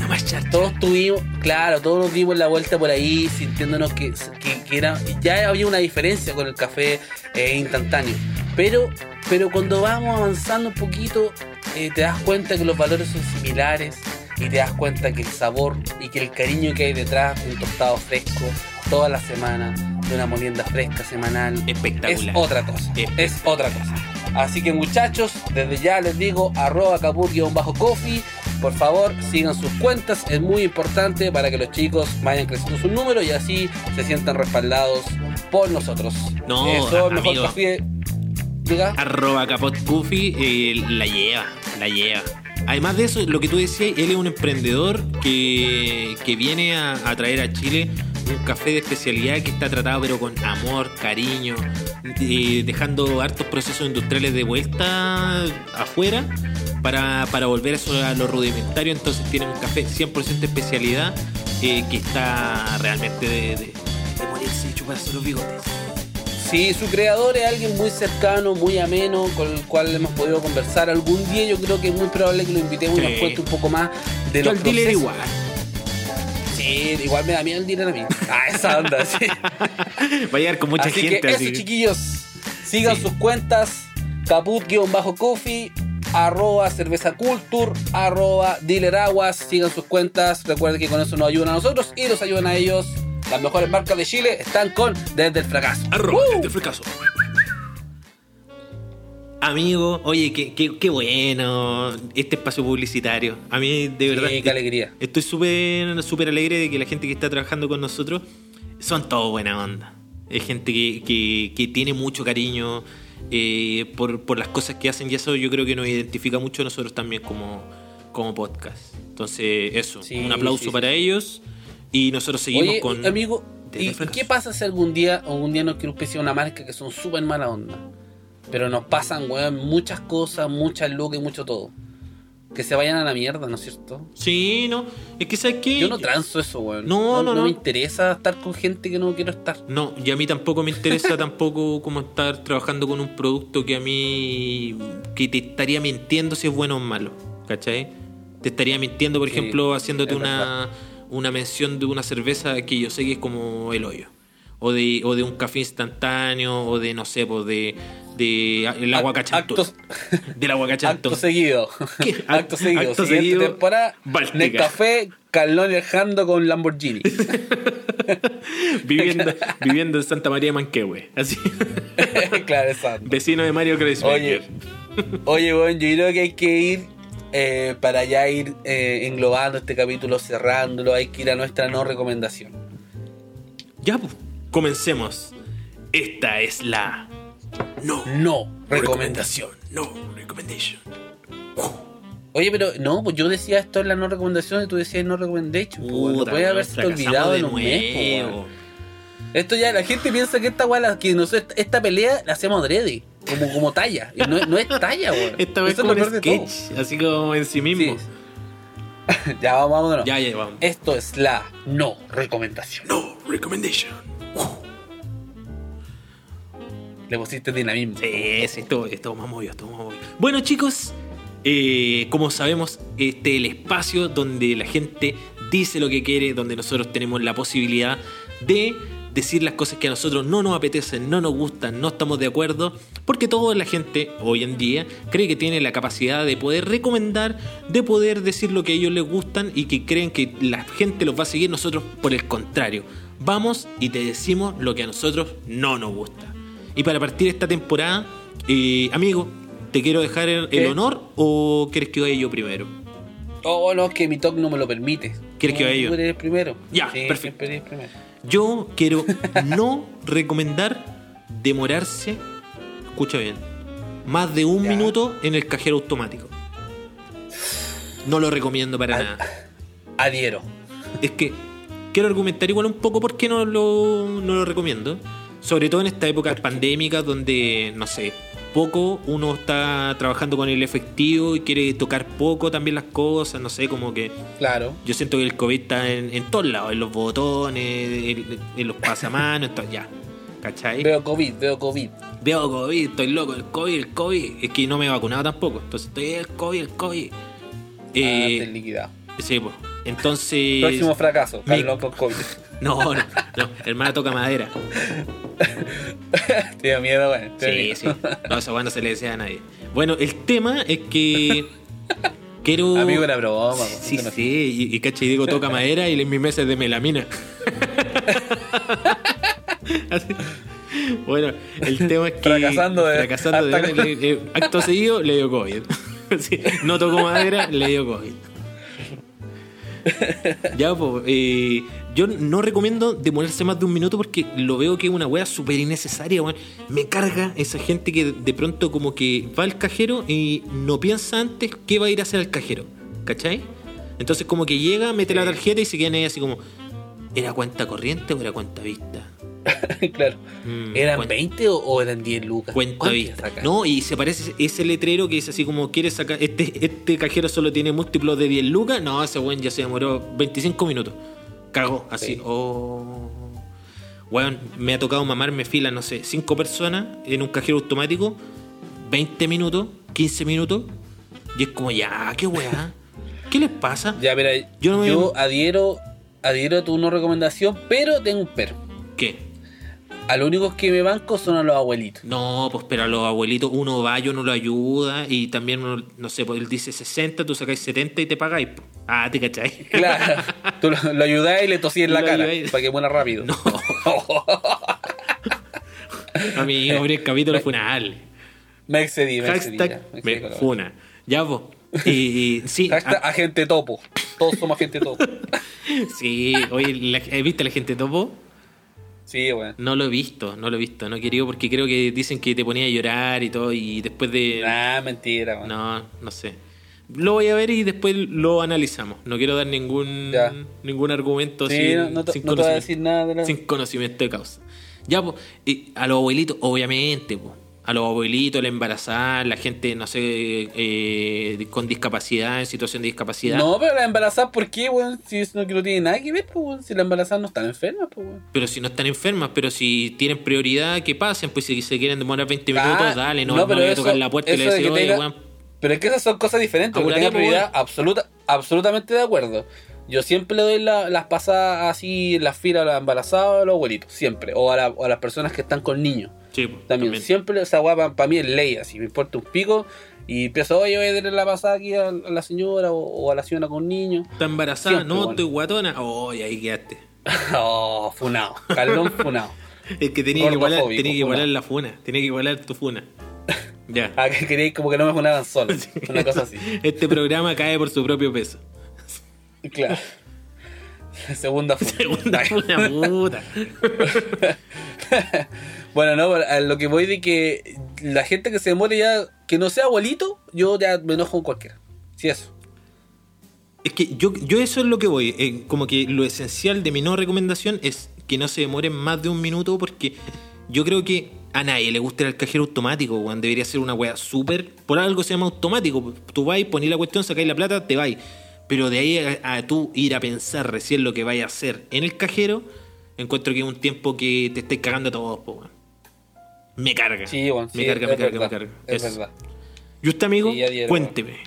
todos tuvimos, claro, todos nos dimos la vuelta por ahí sintiéndonos que, que- que era, ya había una diferencia con el café eh, instantáneo. Pero, pero cuando vamos avanzando un poquito, eh, te das cuenta que los valores son similares y te das cuenta que el sabor y que el cariño que hay detrás de un tostado fresco toda la semana, de una molienda fresca semanal, es Espectacular. otra cosa. Es otra cosa. Así que muchachos, desde ya les digo, arroba bajo coffee por favor sigan sus cuentas, es muy importante para que los chicos vayan creciendo su número y así se sientan respaldados por nosotros. No, Eso, el mejor café. Diga. Arroba Capot eh, la lleva, la lleva. Además de eso, lo que tú decías, él es un emprendedor que, que viene a, a traer a Chile un café de especialidad que está tratado pero con amor, cariño, eh, dejando hartos procesos industriales de vuelta afuera para, para volver a, eso, a lo rudimentario. Entonces tiene un café 100% especialidad eh, que está realmente de, de, de morirse y chuparse los bigotes. Sí, su creador es alguien muy cercano, muy ameno, con el cual hemos podido conversar. Algún día yo creo que es muy probable que lo invitemos y Sí. nos cuente un poco más de Yo los dealer procesos. igual. Sí, igual me da miedo el dealer a mí. Ah, esa onda, sí. Va a llegar con mucha así gente que eso, así. chiquillos, sigan Sí. sus cuentas, caput-coffee, arroba cerveza culture, arroba dealer aguas, sigan sus cuentas, recuerden que con eso nos ayudan a nosotros y nos ayudan a ellos. Las mejores marcas de Chile están con Desde el Fracaso. Arroba ¡Uh! desde el fracaso. Amigo, oye, qué, qué, qué bueno este espacio publicitario. A mí, de verdad, Sí, qué alegría. estoy súper súper alegre de que la gente que está trabajando con nosotros son todos buena onda. Es gente que, que, que tiene mucho cariño eh, por, por las cosas que hacen y eso yo creo que nos identifica mucho a nosotros también como, como podcast. Entonces, eso, Sí, un aplauso sí, para ellos y nosotros seguimos Oye, con... amigo, ¿y qué pasa si algún día, algún día nos quiere auspiciar una marca que son súper mala onda? Pero nos pasan, weón, muchas cosas, muchas lucas y mucho todo. Que se vayan a la mierda, ¿no es cierto? Sí, no, es que ¿sabes qué? Yo no transo eso, weón. No, no, no. me interesa estar con gente que no quiero estar. No, y a mí tampoco me interesa tampoco como estar trabajando con un producto que a mí que te estaría mintiendo si es bueno o malo, ¿cachai? Te estaría mintiendo, por Sí, ejemplo, haciéndote una, una mención de una cerveza que yo sé que es como el hoyo. O de, o de un café instantáneo, o de, no sé, pues de, de el aguacachantón. Actos, Del aguacachantón. acto seguido. ¿Qué? Acto seguido. Acto Siguiente seguido, temporada. Nescafé, Carlón viajando con Lamborghini. viviendo, viviendo en Santa María Manquehue. Así. claro, exacto. Vecino de Mario Oye, Kreisberger. oye, bueno, yo creo que hay que ir eh, para ya ir eh, englobando este capítulo, cerrándolo. Hay que ir a nuestra no recomendación. Ya, pues, comencemos. Esta es la no No recomendación. No recommendation. Oye, pero no, pues yo decía esto en la no recomendación y tú decías no recommendation. pues, Puta, puede haberse olvidado de en un mes. pues. Esto ya, la gente piensa que esta weá, la- que nosotros, esta pelea la hacemos adrede, como, como talla. Y no, no es talla, weón. Esta vez Eso es como lo un todo. sketch, así como en sí mismo. Sí. ya, vamos, vámonos. Ya, ya, vamos. Esto es la no recomendación. No recommendation. Le pusiste dinamismo. Sí, sí, esto, esto más movido, esto más movido. Bueno, chicos, eh, como sabemos, este es el espacio donde la gente dice lo que quiere, donde nosotros tenemos la posibilidad de decir las cosas que a nosotros no nos apetecen, no nos gustan, no estamos de acuerdo, porque toda la gente hoy en día cree que tiene la capacidad de poder recomendar, de poder decir lo que a ellos les gustan y que creen que la gente los va a seguir, nosotros por el contrario. Vamos y te decimos lo que a nosotros no nos gusta. Y para partir esta temporada, eh, amigo, ¿te quiero dejar el, honor o quieres que vaya yo primero? Oh, no, es que mi talk no me lo permite. ¿Quieres que No, vaya yo? Eres primero. Ya, Sí, perfecto. eres primero. Yo quiero no recomendar demorarse, escucha bien, más de un Ya. minuto en el cajero automático. No lo recomiendo para nada. Adhiero. Es que quiero argumentar igual un poco por qué no lo, no lo recomiendo. Sobre todo en esta época pandémica donde, no sé, poco uno está trabajando con el efectivo y quiere tocar poco también las cosas, no sé, como que Claro. yo siento que el COVID está en, en todos lados, en los botones, en, en los pasamanos, en todo, ya. ¿Cachai? Veo COVID, veo COVID. Veo COVID, estoy loco, el COVID, el COVID. Es que no me he vacunado tampoco, entonces estoy el COVID, el COVID. Ah, Eh, te liquidado. sí, pues. Entonces. Próximo fracaso. mi- Carlón con COVID. No, no, no, hermana toca madera. te da miedo, güey. Sí, miedo. sí. No, eso bueno, no se le desea a nadie. Bueno, el tema es que quiero. Amigo, era broma. Sí, no- sí, y, y cacha, y digo toca madera y mi mesa es de melamina. Así. Bueno, el tema es que. Fracasando de- fracasando de- hasta- le- le- acto seguido le dio COVID. Sí, no tocó madera, le dio COVID. Ya, pues, eh, yo no recomiendo demorarse más de un minuto porque lo veo que es una wea súper innecesaria, weón. Me carga esa gente que de pronto como que va al cajero y no piensa antes qué va a ir a hacer al cajero, ¿cachai? Entonces como que llega, mete la tarjeta y se quedan ahí así como, ¿era cuenta corriente o era cuenta vista? claro. Mm, ¿Eran cuenta- 20 o, o eran 10 lucas? Cuenta ¿Cuánto vista. No, y se parece ese letrero que es así como, ¿quieres sacar? Este, este cajero solo tiene múltiplos de 10 lucas. No, ese weón ya se demoró 25 minutos. Cagó, así. Sí. Oh. Weón, me ha tocado mamarme fila, no sé, 5 personas en un cajero automático, 20 minutos, 15 minutos. Y es como, ya, qué weá. ¿Qué les pasa? Ya, mira, Yo yo, no me- adhiero, adhiero a tu no recomendación, pero tengo un pero. ¿Qué? A los únicos que me banco son a los abuelitos. No, pues pero a los abuelitos uno va y uno lo ayuda y también uno, no sé, pues él dice 60, tú sacáis 70 y te pagáis. po. Ah, te cachai. Claro. Tú lo, lo ayudás y le tosí en la Lo cara ayudáis. para que muera rápido. No. A mí, hombre, el capítulo funable. me excedí, me excedí. Ya, me excedí funa. Ya, vos. Y, y- sí, Hashtag agente topo. Todos somos agente topo. sí, oye, ¿eh, ¿viste la gente topo? Sí, bueno. No lo he visto, no lo he visto, no he querido porque creo que dicen que te ponía a llorar y todo y después de... Nah, mentira. No, no sé. Lo voy a ver y después lo analizamos. No quiero dar ningún Ya. ningún argumento Sí, sin, no, no sin no conocimiento, decir nada sin conocimiento de causa. Ya, pues, y a los abuelitos, obviamente, pues. A los abuelitos, la embarazada, la gente, no sé, eh, con discapacidad, en situación de discapacidad. No, pero la embarazada, ¿por qué, weón? Si eso no, no tiene nada que ver, pues, weón. Si la embarazada no están enfermas, pues, weón. Pero si no están enfermas, pero si tienen prioridad, que pasen. Pues si se quieren demorar 20 minutos, Ah, dale. No, no, no, pero le voy a tocar la puerta y le decir, que oye, tenga- weón, Pero es que esas son cosas diferentes. Porque tenga pues, prioridad, weón. absoluta, absolutamente de acuerdo. Yo siempre le doy la- las pasadas así las filas a los embarazados, a los abuelitos, siempre. O a, la- o a las personas que están con niños. Sí, También, también. siempre esa guapa para mí es ley, así me importa un pico. Y empiezo, oye, voy a darle la pasada aquí a, la señora o, o a la señora con niños. ¿Está embarazada? Siempre, no, bueno. estoy guatona. Oh, y ahí quedaste. oh, funado. Carlón funado. Es que tenía que igualar, tenía que igualar la funa. Tenía que igualar tu funa. Ya. Ah, que queréis como que no me funaban solo. Una cosa así. Este programa cae por su propio peso. Claro. Segunda funa. Segunda funa puta. Bueno, no, a lo que voy de que la gente que se demore ya, que no sea abuelito, yo ya me enojo con cualquiera. Sí, eso. Es que yo, yo eso es lo que voy. eh, como que lo esencial de mi no recomendación es que no se demoren más de un minuto porque yo creo que a nadie le gusta el cajero automático, weón. Debería ser una weá súper... Por algo se llama automático. Tú vas, ponís la cuestión, sacáis la plata, te vais. Pero de ahí a, a tú ir a pensar recién lo que vayas a hacer en el cajero, encuentro que es un tiempo que te estáis cagando a todos, weón. Me carga. Sí, bueno, me sí, carga, me carga, me carga. Es verdad. ¿Y usted, amigo? Sí, dieron. Cuénteme.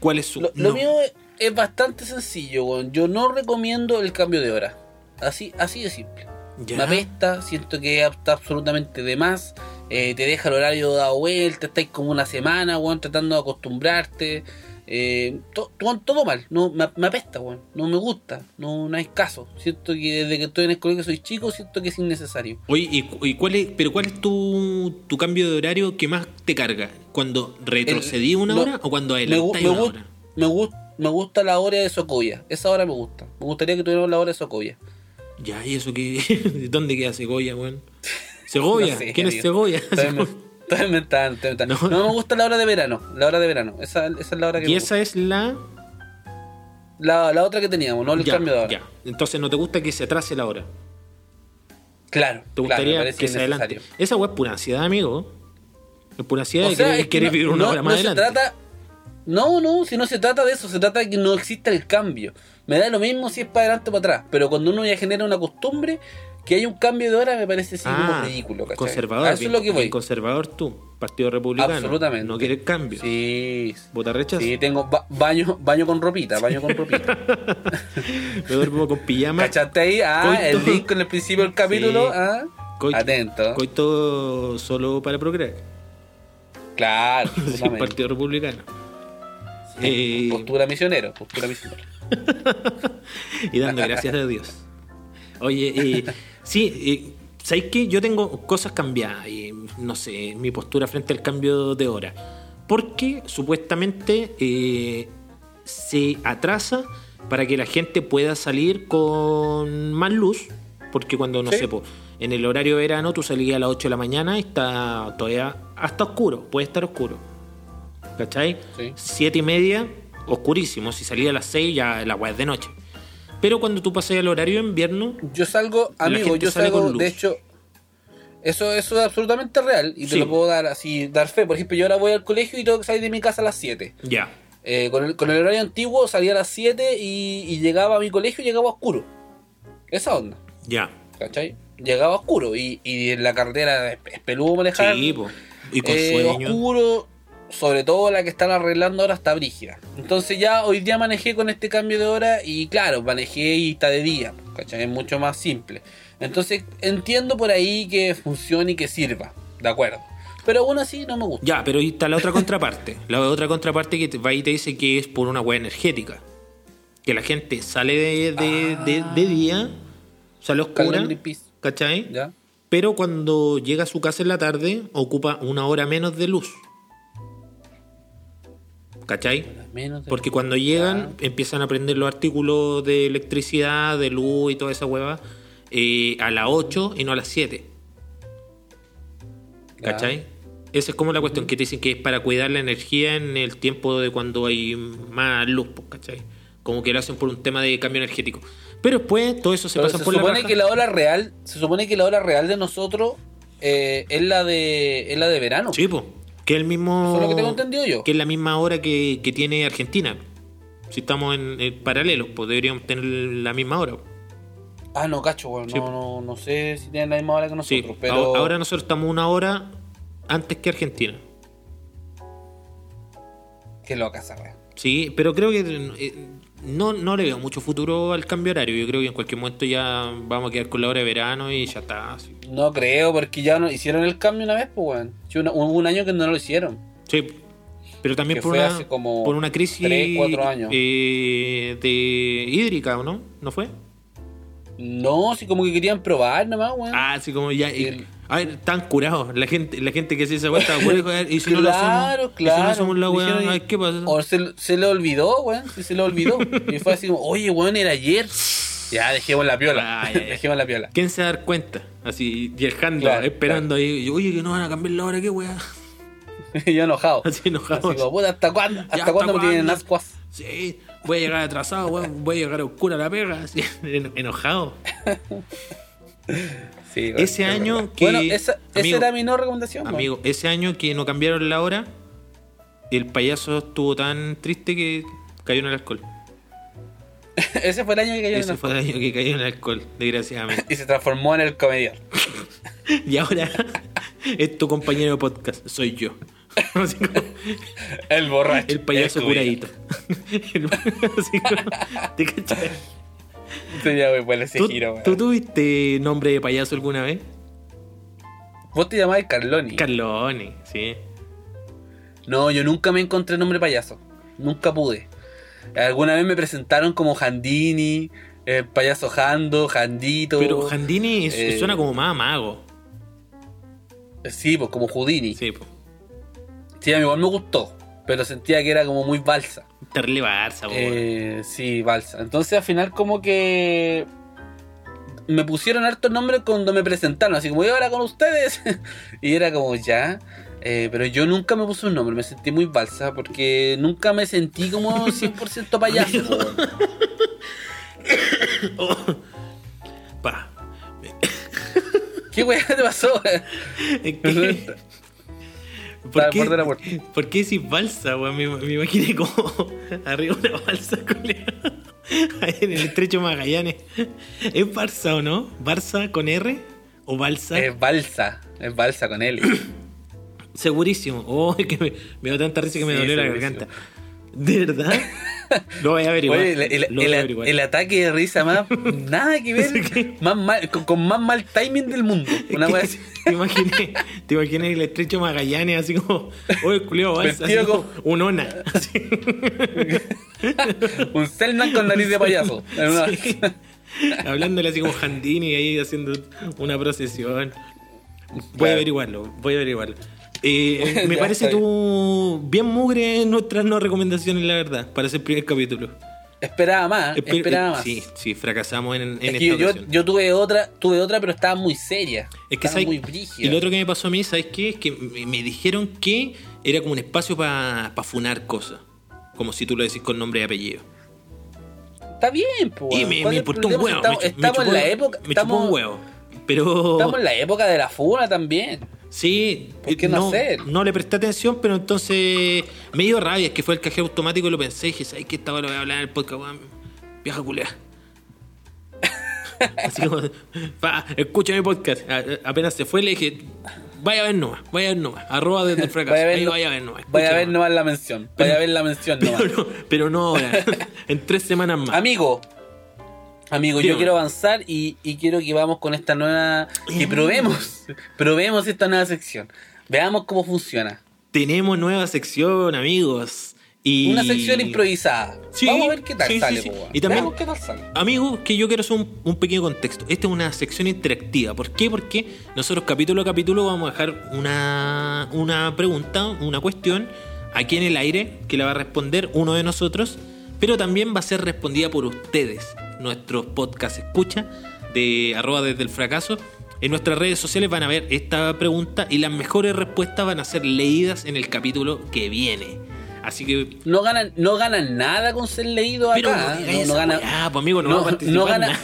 ¿Cuál es su...? Lo, mío es, es bastante sencillo, weón. Yo no recomiendo el cambio de hora. Así, así de simple. Ya. Me apesta, siento que está absolutamente de más. eh, te deja el horario dado vuelta, estáis como una semana, weón, tratando de acostumbrarte. Eh, to- to- todo mal, no, me, me apesta, weón. No me gusta, no, no hay caso. Siento que desde que estoy en el colegio soy chico, siento que es innecesario. Oye, ¿y, y cuál es, pero cuál es tu, tu cambio de horario que más te carga? ¿Cuando retrocedí El- una hora o cuando me, una hora? me, gu- me gusta la hora de Socoya, esa hora me gusta. Me gustaría que tuviéramos la hora de Socoya. Ya, ¿y eso qué? ¿Dónde queda Segovia, weón? ¿Segovia? No sé, ¿Quién es. Segovia? Estoy inven- estoy inventando, estoy inventando. No. No. me gusta la hora de verano, la hora de verano. Esa, esa es la hora que y me esa es la... La, la otra que teníamos, no el ya, cambio de hora. ya. Entonces no te gusta que se atrase la hora. Claro, ¿Te gustaría que se adelante? Esa weá es pura ansiedad, amigo. Es pura ansiedad O de sea, querer, es que querer no- vivir una no- hora más no se adelante. trata- no, no, si no se trata de eso, se trata de que no exista el cambio. Me da lo mismo si es para adelante o para atrás, pero cuando uno ya genera una costumbre, que haya un cambio de hora me parece así como ridículo. ¿cachai? conservador. Eso bien- es lo que voy. conservador tú, Partido Republicano. Absolutamente. No quieres cambio. Sí, Vota rechazo. sí, tengo ba- baño, baño con ropita, baño con ropita. Me duermo con pijama. ¿Cachaste ahí? Ah, Coito. el link en el principio del capítulo. Sí. Ah, Coito. atento. Coito solo para procrear. Claro, Sí. Partido Republicano. Eh, Postura misionero, postura misionero. y dando gracias a Dios. Oye, eh, sí, ¿sabéis qué? Yo tengo cosas cambiadas y no sé, mi postura frente al cambio de hora. Porque supuestamente eh, se atrasa para que la gente pueda salir con más luz. Porque cuando, no Sí. sé, po, en el horario de verano tú salías a las 8 de la mañana y está todavía hasta oscuro, puede estar oscuro. ¿Cachai? Sí. Siete y media, oscurísimo. Si salía a las 6 ya la weá es de noche. Pero cuando tú pasas al horario de invierno, Yo salgo, amigo, yo salgo, de hecho, eso, eso es absolutamente real y te lo puedo dar así, dar fe. Por ejemplo, yo ahora voy al colegio y tengo que salir de mi casa a las 7. ya. Eh, con, el, con el horario antiguo salía a las 7 y, y llegaba a mi colegio y llegaba oscuro. Esa onda, Ya. ¿cachai? Llegaba oscuro y, y en la carretera es peludo manejar. Sí, po. Y con Eh, sueño. oscuro, sobre todo la que están arreglando ahora está brígida. Entonces ya hoy día manejé con este cambio de hora y claro, manejé y está de día, ¿cachai? Es mucho más simple. Entonces entiendo por ahí que funcione y que sirva, de acuerdo. Pero aún así no me gusta. Ya, pero ahí está la otra contraparte. La otra contraparte que va y te dice que es por una hueá energética. Que la gente sale de, de, de- de día, sale oscura, ¿cachai? ¿Ya? Pero cuando llega a su casa en la tarde, ocupa una hora menos de luz. ¿Cachai? Porque cuando llegan, empiezan a prender los artículos de electricidad, de luz y toda esa hueva eh, a las 8 y no a las 7. Ya. ¿Cachai? Esa es como la cuestión que te dicen que es para cuidar la energía en el tiempo de cuando hay más luz, pues, ¿cachai? Como que lo hacen por un tema de cambio energético. Pero después todo eso se Pero pasa se por la supone raja. que la hora real, se supone que la hora real de nosotros eh, es la de es la de verano. Sí, po. Que es el mismo. Eso es lo que tengo entendido yo. Que es la misma hora que, que tiene Argentina. Si estamos en, en paralelos, pues deberíamos tener la misma hora. Ah, no, cacho. Sí. No, no, no sé si tienen la misma hora que Sí, nosotros, pero ahora nosotros estamos una hora antes que Argentina. qué loca esa. Sí, pero creo que eh, no, no le veo mucho futuro al cambio horario. Yo creo que en cualquier momento ya vamos a quedar con la hora de verano y ya está. así. No creo, porque ya no hicieron el cambio una vez, pues, weón. Una- Hubo un año que no lo hicieron. Sí, pero también Que por fue una, hace como por una crisis años. eh, de hídrica, ¿o no? ¿No fue? No, sí, como que querían probar nomás, weón. Ah, sí, como ya. El- a ver, están curados. La gente, la gente que se esa vuelta, y si no lo claro, hacemos, claro. si no hacemos la weá, Dijeron, ¿qué pasa? O se, se le olvidó, weón. Se le olvidó. y fue así como, oye, weón, era ayer. Ya, dejemos la piola. Ah, ya, ya. dejemos la piola. ¿Quién se va a dar cuenta? Así, y el handler Claro, esperando ahí. y yo, Oye, que no van a cambiar la hora, qué weá. Yo enojado. Así enojado. Así como, ¿hasta cuándo? ¿Hasta, ¿hasta cuándo me tienen ascuas? Sí, voy a llegar atrasado, weón. Voy a llegar a oscura la pega. Así, en- enojado. Sí, Ese es año que- Bueno, esa, esa amigo, era mi no recomendación. Amigo, ese año que no cambiaron la hora, el payaso estuvo tan triste que cayó en el alcohol. ese fue el año que cayó en Ese el- fue el año que cayó en el alcohol, desgraciadamente. Y se transformó en el comediante. Y ahora es tu compañero de podcast, soy yo. Como, El borracho. el payaso curadito. El- ¿Te cachai? Sería muy bueno ese ¿Tú, giro, weón. tú tuviste nombre de payaso alguna vez? Vos te llamabas Carloni. Carlone, sí. no, yo nunca me encontré nombre payaso. Nunca pude. Alguna vez me presentaron como Jandini, eh, payaso Jando, Jandito. Pero Jandini es- eh, suena como más mago. Sí, pues como Houdini. Sí. Sí, po. a mí igual me gustó. Pero sentía que era como muy balsa. Terrible po. Eh, sí, balsa. Entonces al final como que me pusieron hartos nombres cuando me presentaron, así como yo ahora con ustedes. y era como ya. Eh, pero yo nunca me puse un nombre, me sentí muy balsa porque nunca me sentí como 100% payaso. weón. Pa. ¿Qué weá te pasó? weón? ¿Por qué, al borde de la puerta. ¿Por qué decís balsa, weón? Me, me imaginé como arriba una balsa culiao. Ahí en el estrecho Magallanes. ¿Es Barça o no? ¿Barça con R? ¿O balsa? Es balsa, es balsa con él. Segurísimo. Oh, es que me, me dio tanta risa que me Sí, dolió la garganta. ¿De verdad? Lo voy a averiguar. Oye, el, el- Lo voy el- a averiguar. el ataque de risa más nada que ver, más mal, con, con más mal timing del mundo. Una Que te, así. te imaginé, te imaginé el estrecho Magallanes así como, oye, culeo, así como un ona. Así. Un Selman con nariz de payaso. Sí. Hablándole así como Jandini ahí haciendo una procesión. Voy a averiguarlo, voy a averiguarlo. Eh, me Ya, parece tú bien mugre nuestras no recomendaciones, la verdad, para ese primer capítulo. Esperaba más, Espe- esperaba eh, más. Sí, sí, fracasamos en, en Es esta que yo, yo, ocasión. yo tuve otra, tuve otra, pero estaba muy seria. Es que estaba muy brígida. Y lo otro que me pasó a mí, ¿sabes qué? Es que me, me dijeron que era como un espacio para funar cosas. Como si tú lo decís con nombre y apellido. Está bien, pues. y me, ¿cuál me es el importó un huevo. Estamos, me, chu- me estamos en chupó- la época. Me estamos, chupó un huevo. Pero. estamos en la época de la funa también. Sí, ¿Por qué no no, hacer? no le presté atención, pero entonces me dio rabia, es que fue el cajero automático y lo pensé y dije, ¿sabes qué? Esta hora lo voy a hablar en el podcast, weón. Vieja culea. Así como, pa, escucha mi podcast. A- apenas se fue, le dije, vaya a ver nomás, vaya a ver nomás. Arroba desde el fracaso. Vaya a ver, Ahí no- vaya a ver nomás. Vaya a escucha ver nomás la mención. Vaya a ver la mención nomás. Pero no, pero no ahora. en tres semanas más. Amigo, amigo, yo Dígame. quiero avanzar y, y quiero que vamos con esta nueva. Que probemos, probemos esta nueva sección. Veamos cómo funciona. Tenemos nueva sección, amigos. Y... Una sección improvisada. Sí, Vamos a ver qué tal sí, sale, sí. Y también- Veamos qué tal sale. Amigos, que yo quiero hacer un, un pequeño contexto. Esta es una sección interactiva. ¿Por qué? Porque nosotros capítulo a capítulo vamos a dejar una, una pregunta, una cuestión aquí en el aire que la va a responder uno de nosotros, pero también va a ser respondida por ustedes, nuestros podcast escucha de arroba desde el fracaso. En nuestras redes sociales van a ver esta pregunta y las mejores respuestas van a ser leídas en el capítulo que viene. Así que No ganan, no ganan nada con ser leído pero acá. no, ¿eh? no, no ganan, weá, pues, amigo, no, no- va a participar no gana- nada.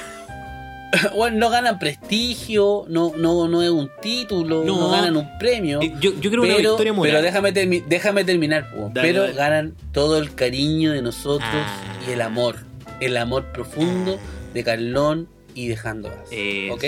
bueno, no ganan prestigio, no, no, no es un título, no, ganan un premio. Eh, yo- yo creo una pero, victoria moral. Pero déjame, termi- déjame terminar, po. Dale, pero dale. ganan todo el cariño de nosotros Ah. y el amor. El amor profundo de Carlón y de Jandovas. Eso. ¿Ok?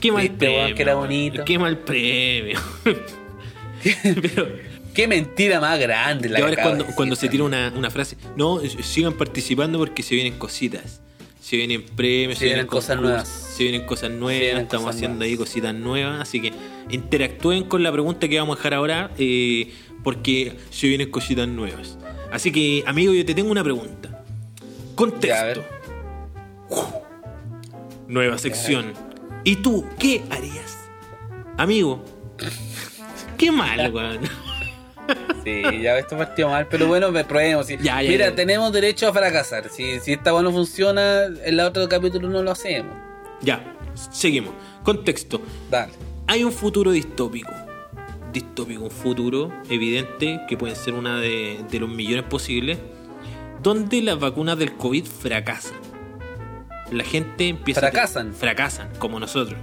Qué mal premio. weón, que era bonito. Qué mal premio. pero, Qué mentira más grande la y ahora es cuando, de cuando se tira una, una frase. No, sigan participando porque se vienen cositas. Se vienen premios, Se vienen cosas concursos, nuevas. Se vienen cosas nuevas, vienen estamos cosas haciendo nuevas. ahí cositas nuevas. Así que interactúen con la pregunta que vamos a dejar ahora eh, porque se vienen cositas nuevas. Así que, amigo, yo te tengo una pregunta. Contexto. Nueva sección. ¿Y tú qué harías? Amigo. Qué mal, weón. Sí, ya esto partió mal, pero bueno, probemos. sí. Ya, ya, Mira, ya. tenemos derecho a fracasar. Si, si esta bueno funciona, en el otro capítulo no lo hacemos. Ya, seguimos. Contexto. Dale. Hay un futuro distópico. Distópico, un futuro evidente que puede ser una de, de los millones posibles, donde las vacunas del COVID fracasan. La gente empieza ¿Fracasan? A fracasan, como nosotros.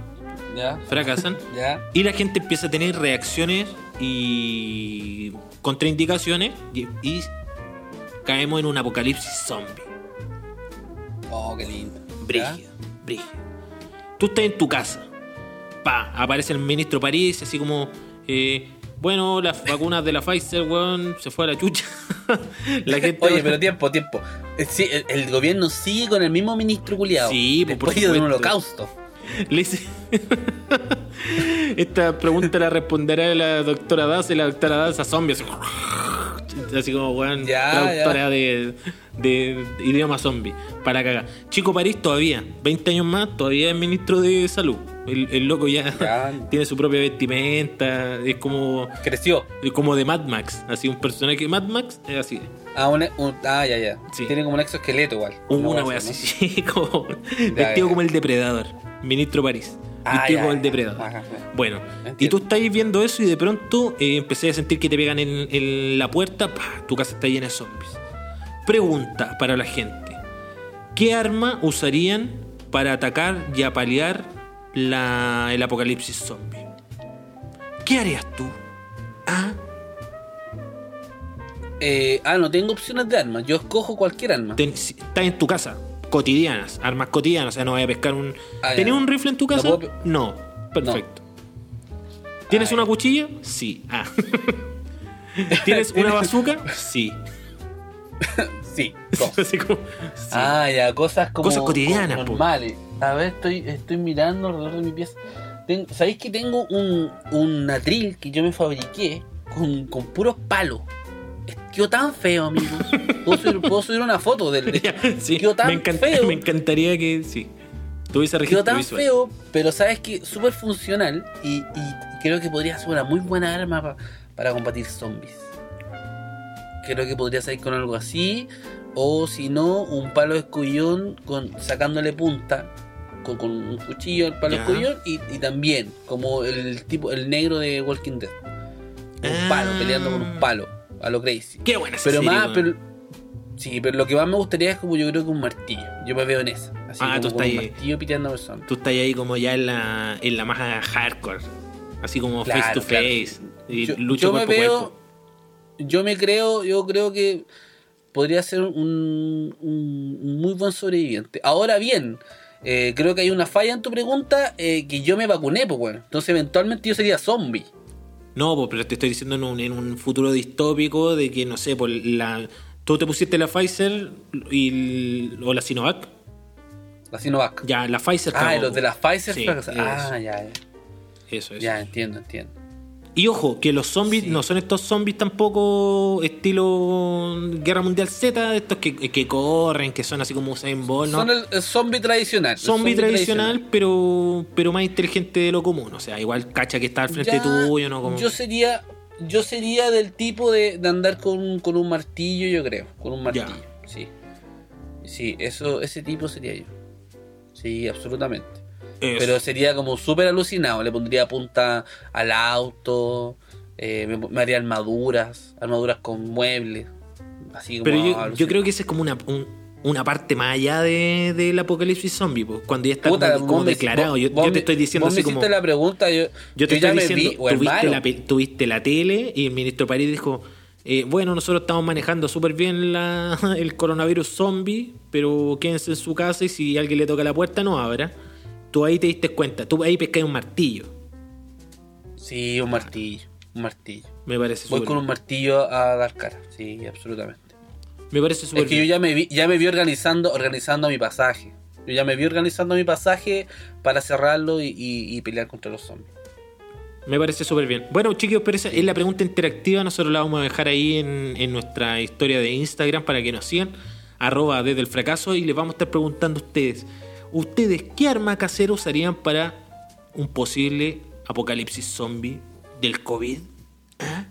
Ya. Fracasan. Ya. Y la gente empieza a tener reacciones y contraindicaciones y, y caemos en un apocalipsis zombie. Oh, qué lindo. Brígido, brígido. Tú estás en tu casa. Pa, aparece el ministro París, así como. eh, bueno, las vacunas de la Pfizer, weón, se fue a la chucha. la gente. Oye, pero tiempo, tiempo. Eh, Sí, el, el gobierno sigue con el mismo ministro culiado. Sí, pues, por después de un holocausto. Le hice- Esta pregunta la responderá la doctora Daz y la doctora Daz a zombies. Así como, weón, traductora de, de idioma zombie. Para cagar. Chico París todavía, 20 años más, todavía es ministro de salud. El, el loco ya, tiene su propia vestimenta. Es como, Creció. es como de Mad Max. Así un personaje Mad Max es así. Ah, un- un- ah, ya, ya. Sí. Tiene como un exoesqueleto igual. Una wea así, sí, como Ya, vestido ya. como el depredador. Ministro París. Ah, vestido ya, como el depredador. Ajá. Bueno, Entiendo. y tú estás viendo eso y de pronto eh, empecé a sentir que te pegan en, en la puerta, ¡pah! tu casa está llena de zombies. Pregunta para la gente. ¿Qué arma usarían para atacar y apalear la, el apocalipsis zombie? ¿Qué harías tú? Ah, Eh, ah, no tengo opciones de armas. Yo escojo cualquier arma. ten- estás en tu casa, cotidianas, armas cotidianas, o sea, no vaya a pescar un... Ah, ya. ¿Tenés un rifle en tu No casa? puedo No, perfecto. ¿Tienes Ah, una cuchilla? Sí. Ah. ¿Tienes una bazooka? Sí. Sí. dos. Así como- sí. Ah, ya, cosas como. Cosas cotidianas, como normales. A ver, estoy, estoy mirando alrededor de mi pieza. Ten- ¿Sabéis que tengo un, un atril que yo me fabriqué con, con puros palos? Quedó tan feo, amigo. Puedo subir, puedo subir una foto del. de- sí, quedó tan me, encanta- feo. me encantaría que sí. Tuviese Quedó registro tan visual. feo, pero sabes que súper funcional y, y creo que podría ser una muy buena arma pa- para combatir zombies. Creo que podría salir con algo así, o si no, un palo de escollón con, sacándole punta con, con un cuchillo al palo de Ya. escollón y, y también como el tipo el negro de Walking Dead. Un Ah. palo, peleando con un palo, a lo crazy. Qué buena Pero serie, más, pero, sí, pero lo que más me gustaría es como yo creo que un martillo. Yo me veo en esa. Así Ah, como tú estás ahí. martillo piteando a personas. Tú estás ahí como ya en la, en la más hardcore. Así como Claro, face to claro. face. Y yo, lucha yo veo, cuerpo. Yo me creo, yo creo que podría ser un, un- muy buen sobreviviente. Ahora bien, eh, creo que hay una falla en tu pregunta, eh, que yo me vacuné, pues bueno, entonces eventualmente yo sería zombie. No, po, pero te estoy diciendo en un, en un futuro distópico de que, no sé, por la... Tú te pusiste la Pfizer y, o la Sinovac. La Sinovac. Ya, la Pfizer ah, los de la Pfizer Sí. Ah, ya, ya. Eso, eso. Ya, entiendo, entiendo. Y ojo, que los zombies Sí. no son estos zombies tampoco estilo Guerra Mundial Z, estos que, que corren, que son así como Usain Bolt, ¿no? Son el, el zombie tradicional. zombie tradicional, pero pero más inteligente de lo común. O sea, igual cacha que está al frente Ya, tuyo, ¿no? Como... Yo sería yo sería del tipo de, de andar con, con un martillo, yo creo. Con un Ya. martillo. Sí. Sí, eso, ese tipo sería yo. Sí, absolutamente. Eso. Pero sería como súper alucinado. Le pondría punta al auto. eh, me, me haría armaduras. Armaduras con muebles. Así como Pero yo, creo que esa es como una, un- una parte más allá de, del apocalipsis zombie, pues, cuando ya está Puta, como, como me- declarado. vos- yo, vos yo te estoy diciendo vos así me como. hiciste la pregunta. Yo, Yo te estoy diciendo, vi, la, tuviste la tele y el ministro París dijo, eh, bueno, nosotros estamos manejando súper bien la- el coronavirus zombie, pero quédense en su casa y si alguien le toca la puerta no abra. Tú ahí te diste cuenta, tú ahí pescas un martillo. Sí, un martillo. Un martillo. Me parece Voy súper con un martillo a dar cara. Sí, absolutamente. Me parece súper Es que yo ya me vi, ya me vi organizando, organizando mi pasaje. Yo ya me vi organizando mi pasaje para cerrarlo y, y- y pelear contra los zombies. Me parece súper bien. Bueno, chicos, pero esa es la pregunta interactiva. Nosotros la vamos a dejar ahí en, en nuestra historia de Instagram para que nos sigan. Arroba desde el fracaso. Y les vamos a estar preguntando a ustedes. ¿Ustedes qué arma casera usarían para un posible apocalipsis zombie del COVID? ¿Ah?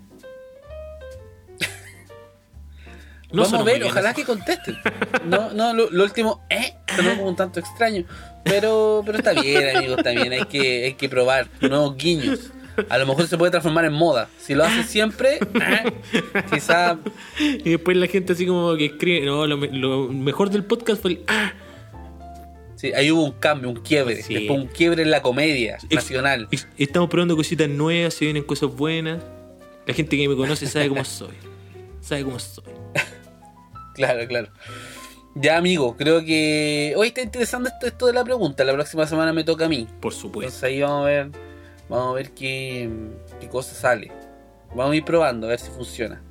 No Vamos a ver, ojalá que contesten. No, no, lo, lo último, eh, sonó como un tanto extraño. Pero, pero está bien, amigos, bien. Hay que, hay que probar nuevos guiños. A lo mejor se puede transformar en moda. Si lo hace siempre, eh, quizá Y después la gente así como que escribe, no, lo mejor del podcast fue el... ¡Ah! Sí, ahí hubo un cambio, un quiebre. Sí. Después un quiebre en la comedia nacional. Estamos probando cositas nuevas, se vienen cosas buenas. La gente que me conoce sabe cómo soy. Sabe cómo soy. Claro, claro. Ya, amigo, creo que hoy está interesante esto, esto de la pregunta. La próxima semana me toca a mí. Por supuesto. Entonces ahí vamos a ver, vamos a ver qué, qué cosa sale. Vamos a ir probando a ver si funciona.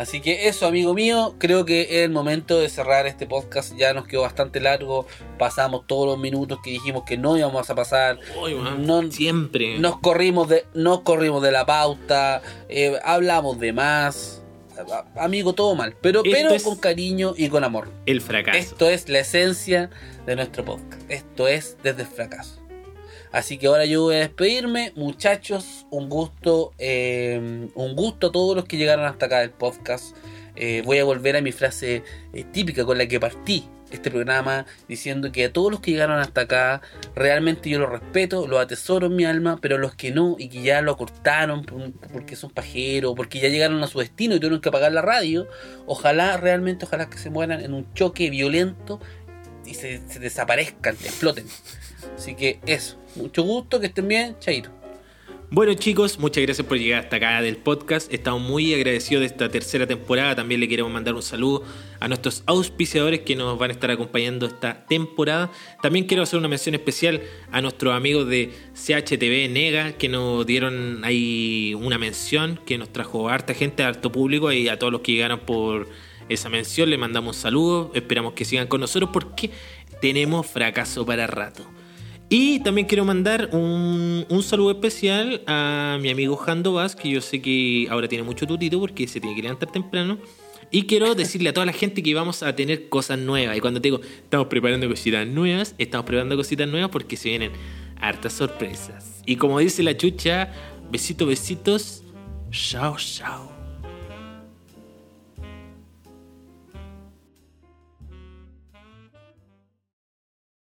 Así que eso, amigo mío, creo que es el momento de cerrar este podcast. Ya nos quedó bastante largo. Pasamos todos los minutos que dijimos que no íbamos a pasar. Man, No- siempre. Nos corrimos de, nos corrimos de la pauta. eh, hablamos de más. Amigo, todo mal. Pero, Esto pero con cariño y con amor. El fracaso. Esto es la esencia de nuestro podcast. Esto es desde el fracaso. Así que ahora yo voy a despedirme, muchachos. Un gusto, eh, un gusto a todos los que llegaron hasta acá del podcast. Eh, voy a volver a mi frase eh, típica con la que partí este programa, diciendo que a todos los que llegaron hasta acá, realmente yo los respeto, los atesoro en mi alma, pero los que no y que ya lo cortaron por- porque son pajeros, porque ya llegaron a su destino y tuvieron que apagar la radio, ojalá realmente, ojalá que se mueran en un choque violento y se, se desaparezcan, exploten. Así que eso, mucho gusto, que estén bien, chaito. Bueno chicos, muchas gracias por llegar hasta acá del podcast. Estamos muy agradecidos de esta tercera temporada. También le queremos mandar un saludo a nuestros auspiciadores que nos van a estar acompañando esta temporada. También quiero hacer una mención especial a nuestros amigos de CHTV Nega que nos dieron ahí una mención que nos trajo harta gente, harto público y a todos los que llegaron por esa mención le mandamos un saludo. Esperamos que sigan con nosotros porque tenemos fracaso para rato. Y también quiero mandar un, un saludo especial a mi amigo Jando Vaz, que yo sé que ahora tiene mucho tutito porque se tiene que levantar temprano. Y quiero decirle a toda la gente que vamos a tener cosas nuevas. Y cuando te digo, estamos preparando cositas nuevas, estamos preparando cositas nuevas porque se vienen hartas sorpresas. Y como dice la chucha, besitos, besitos, chao, chao.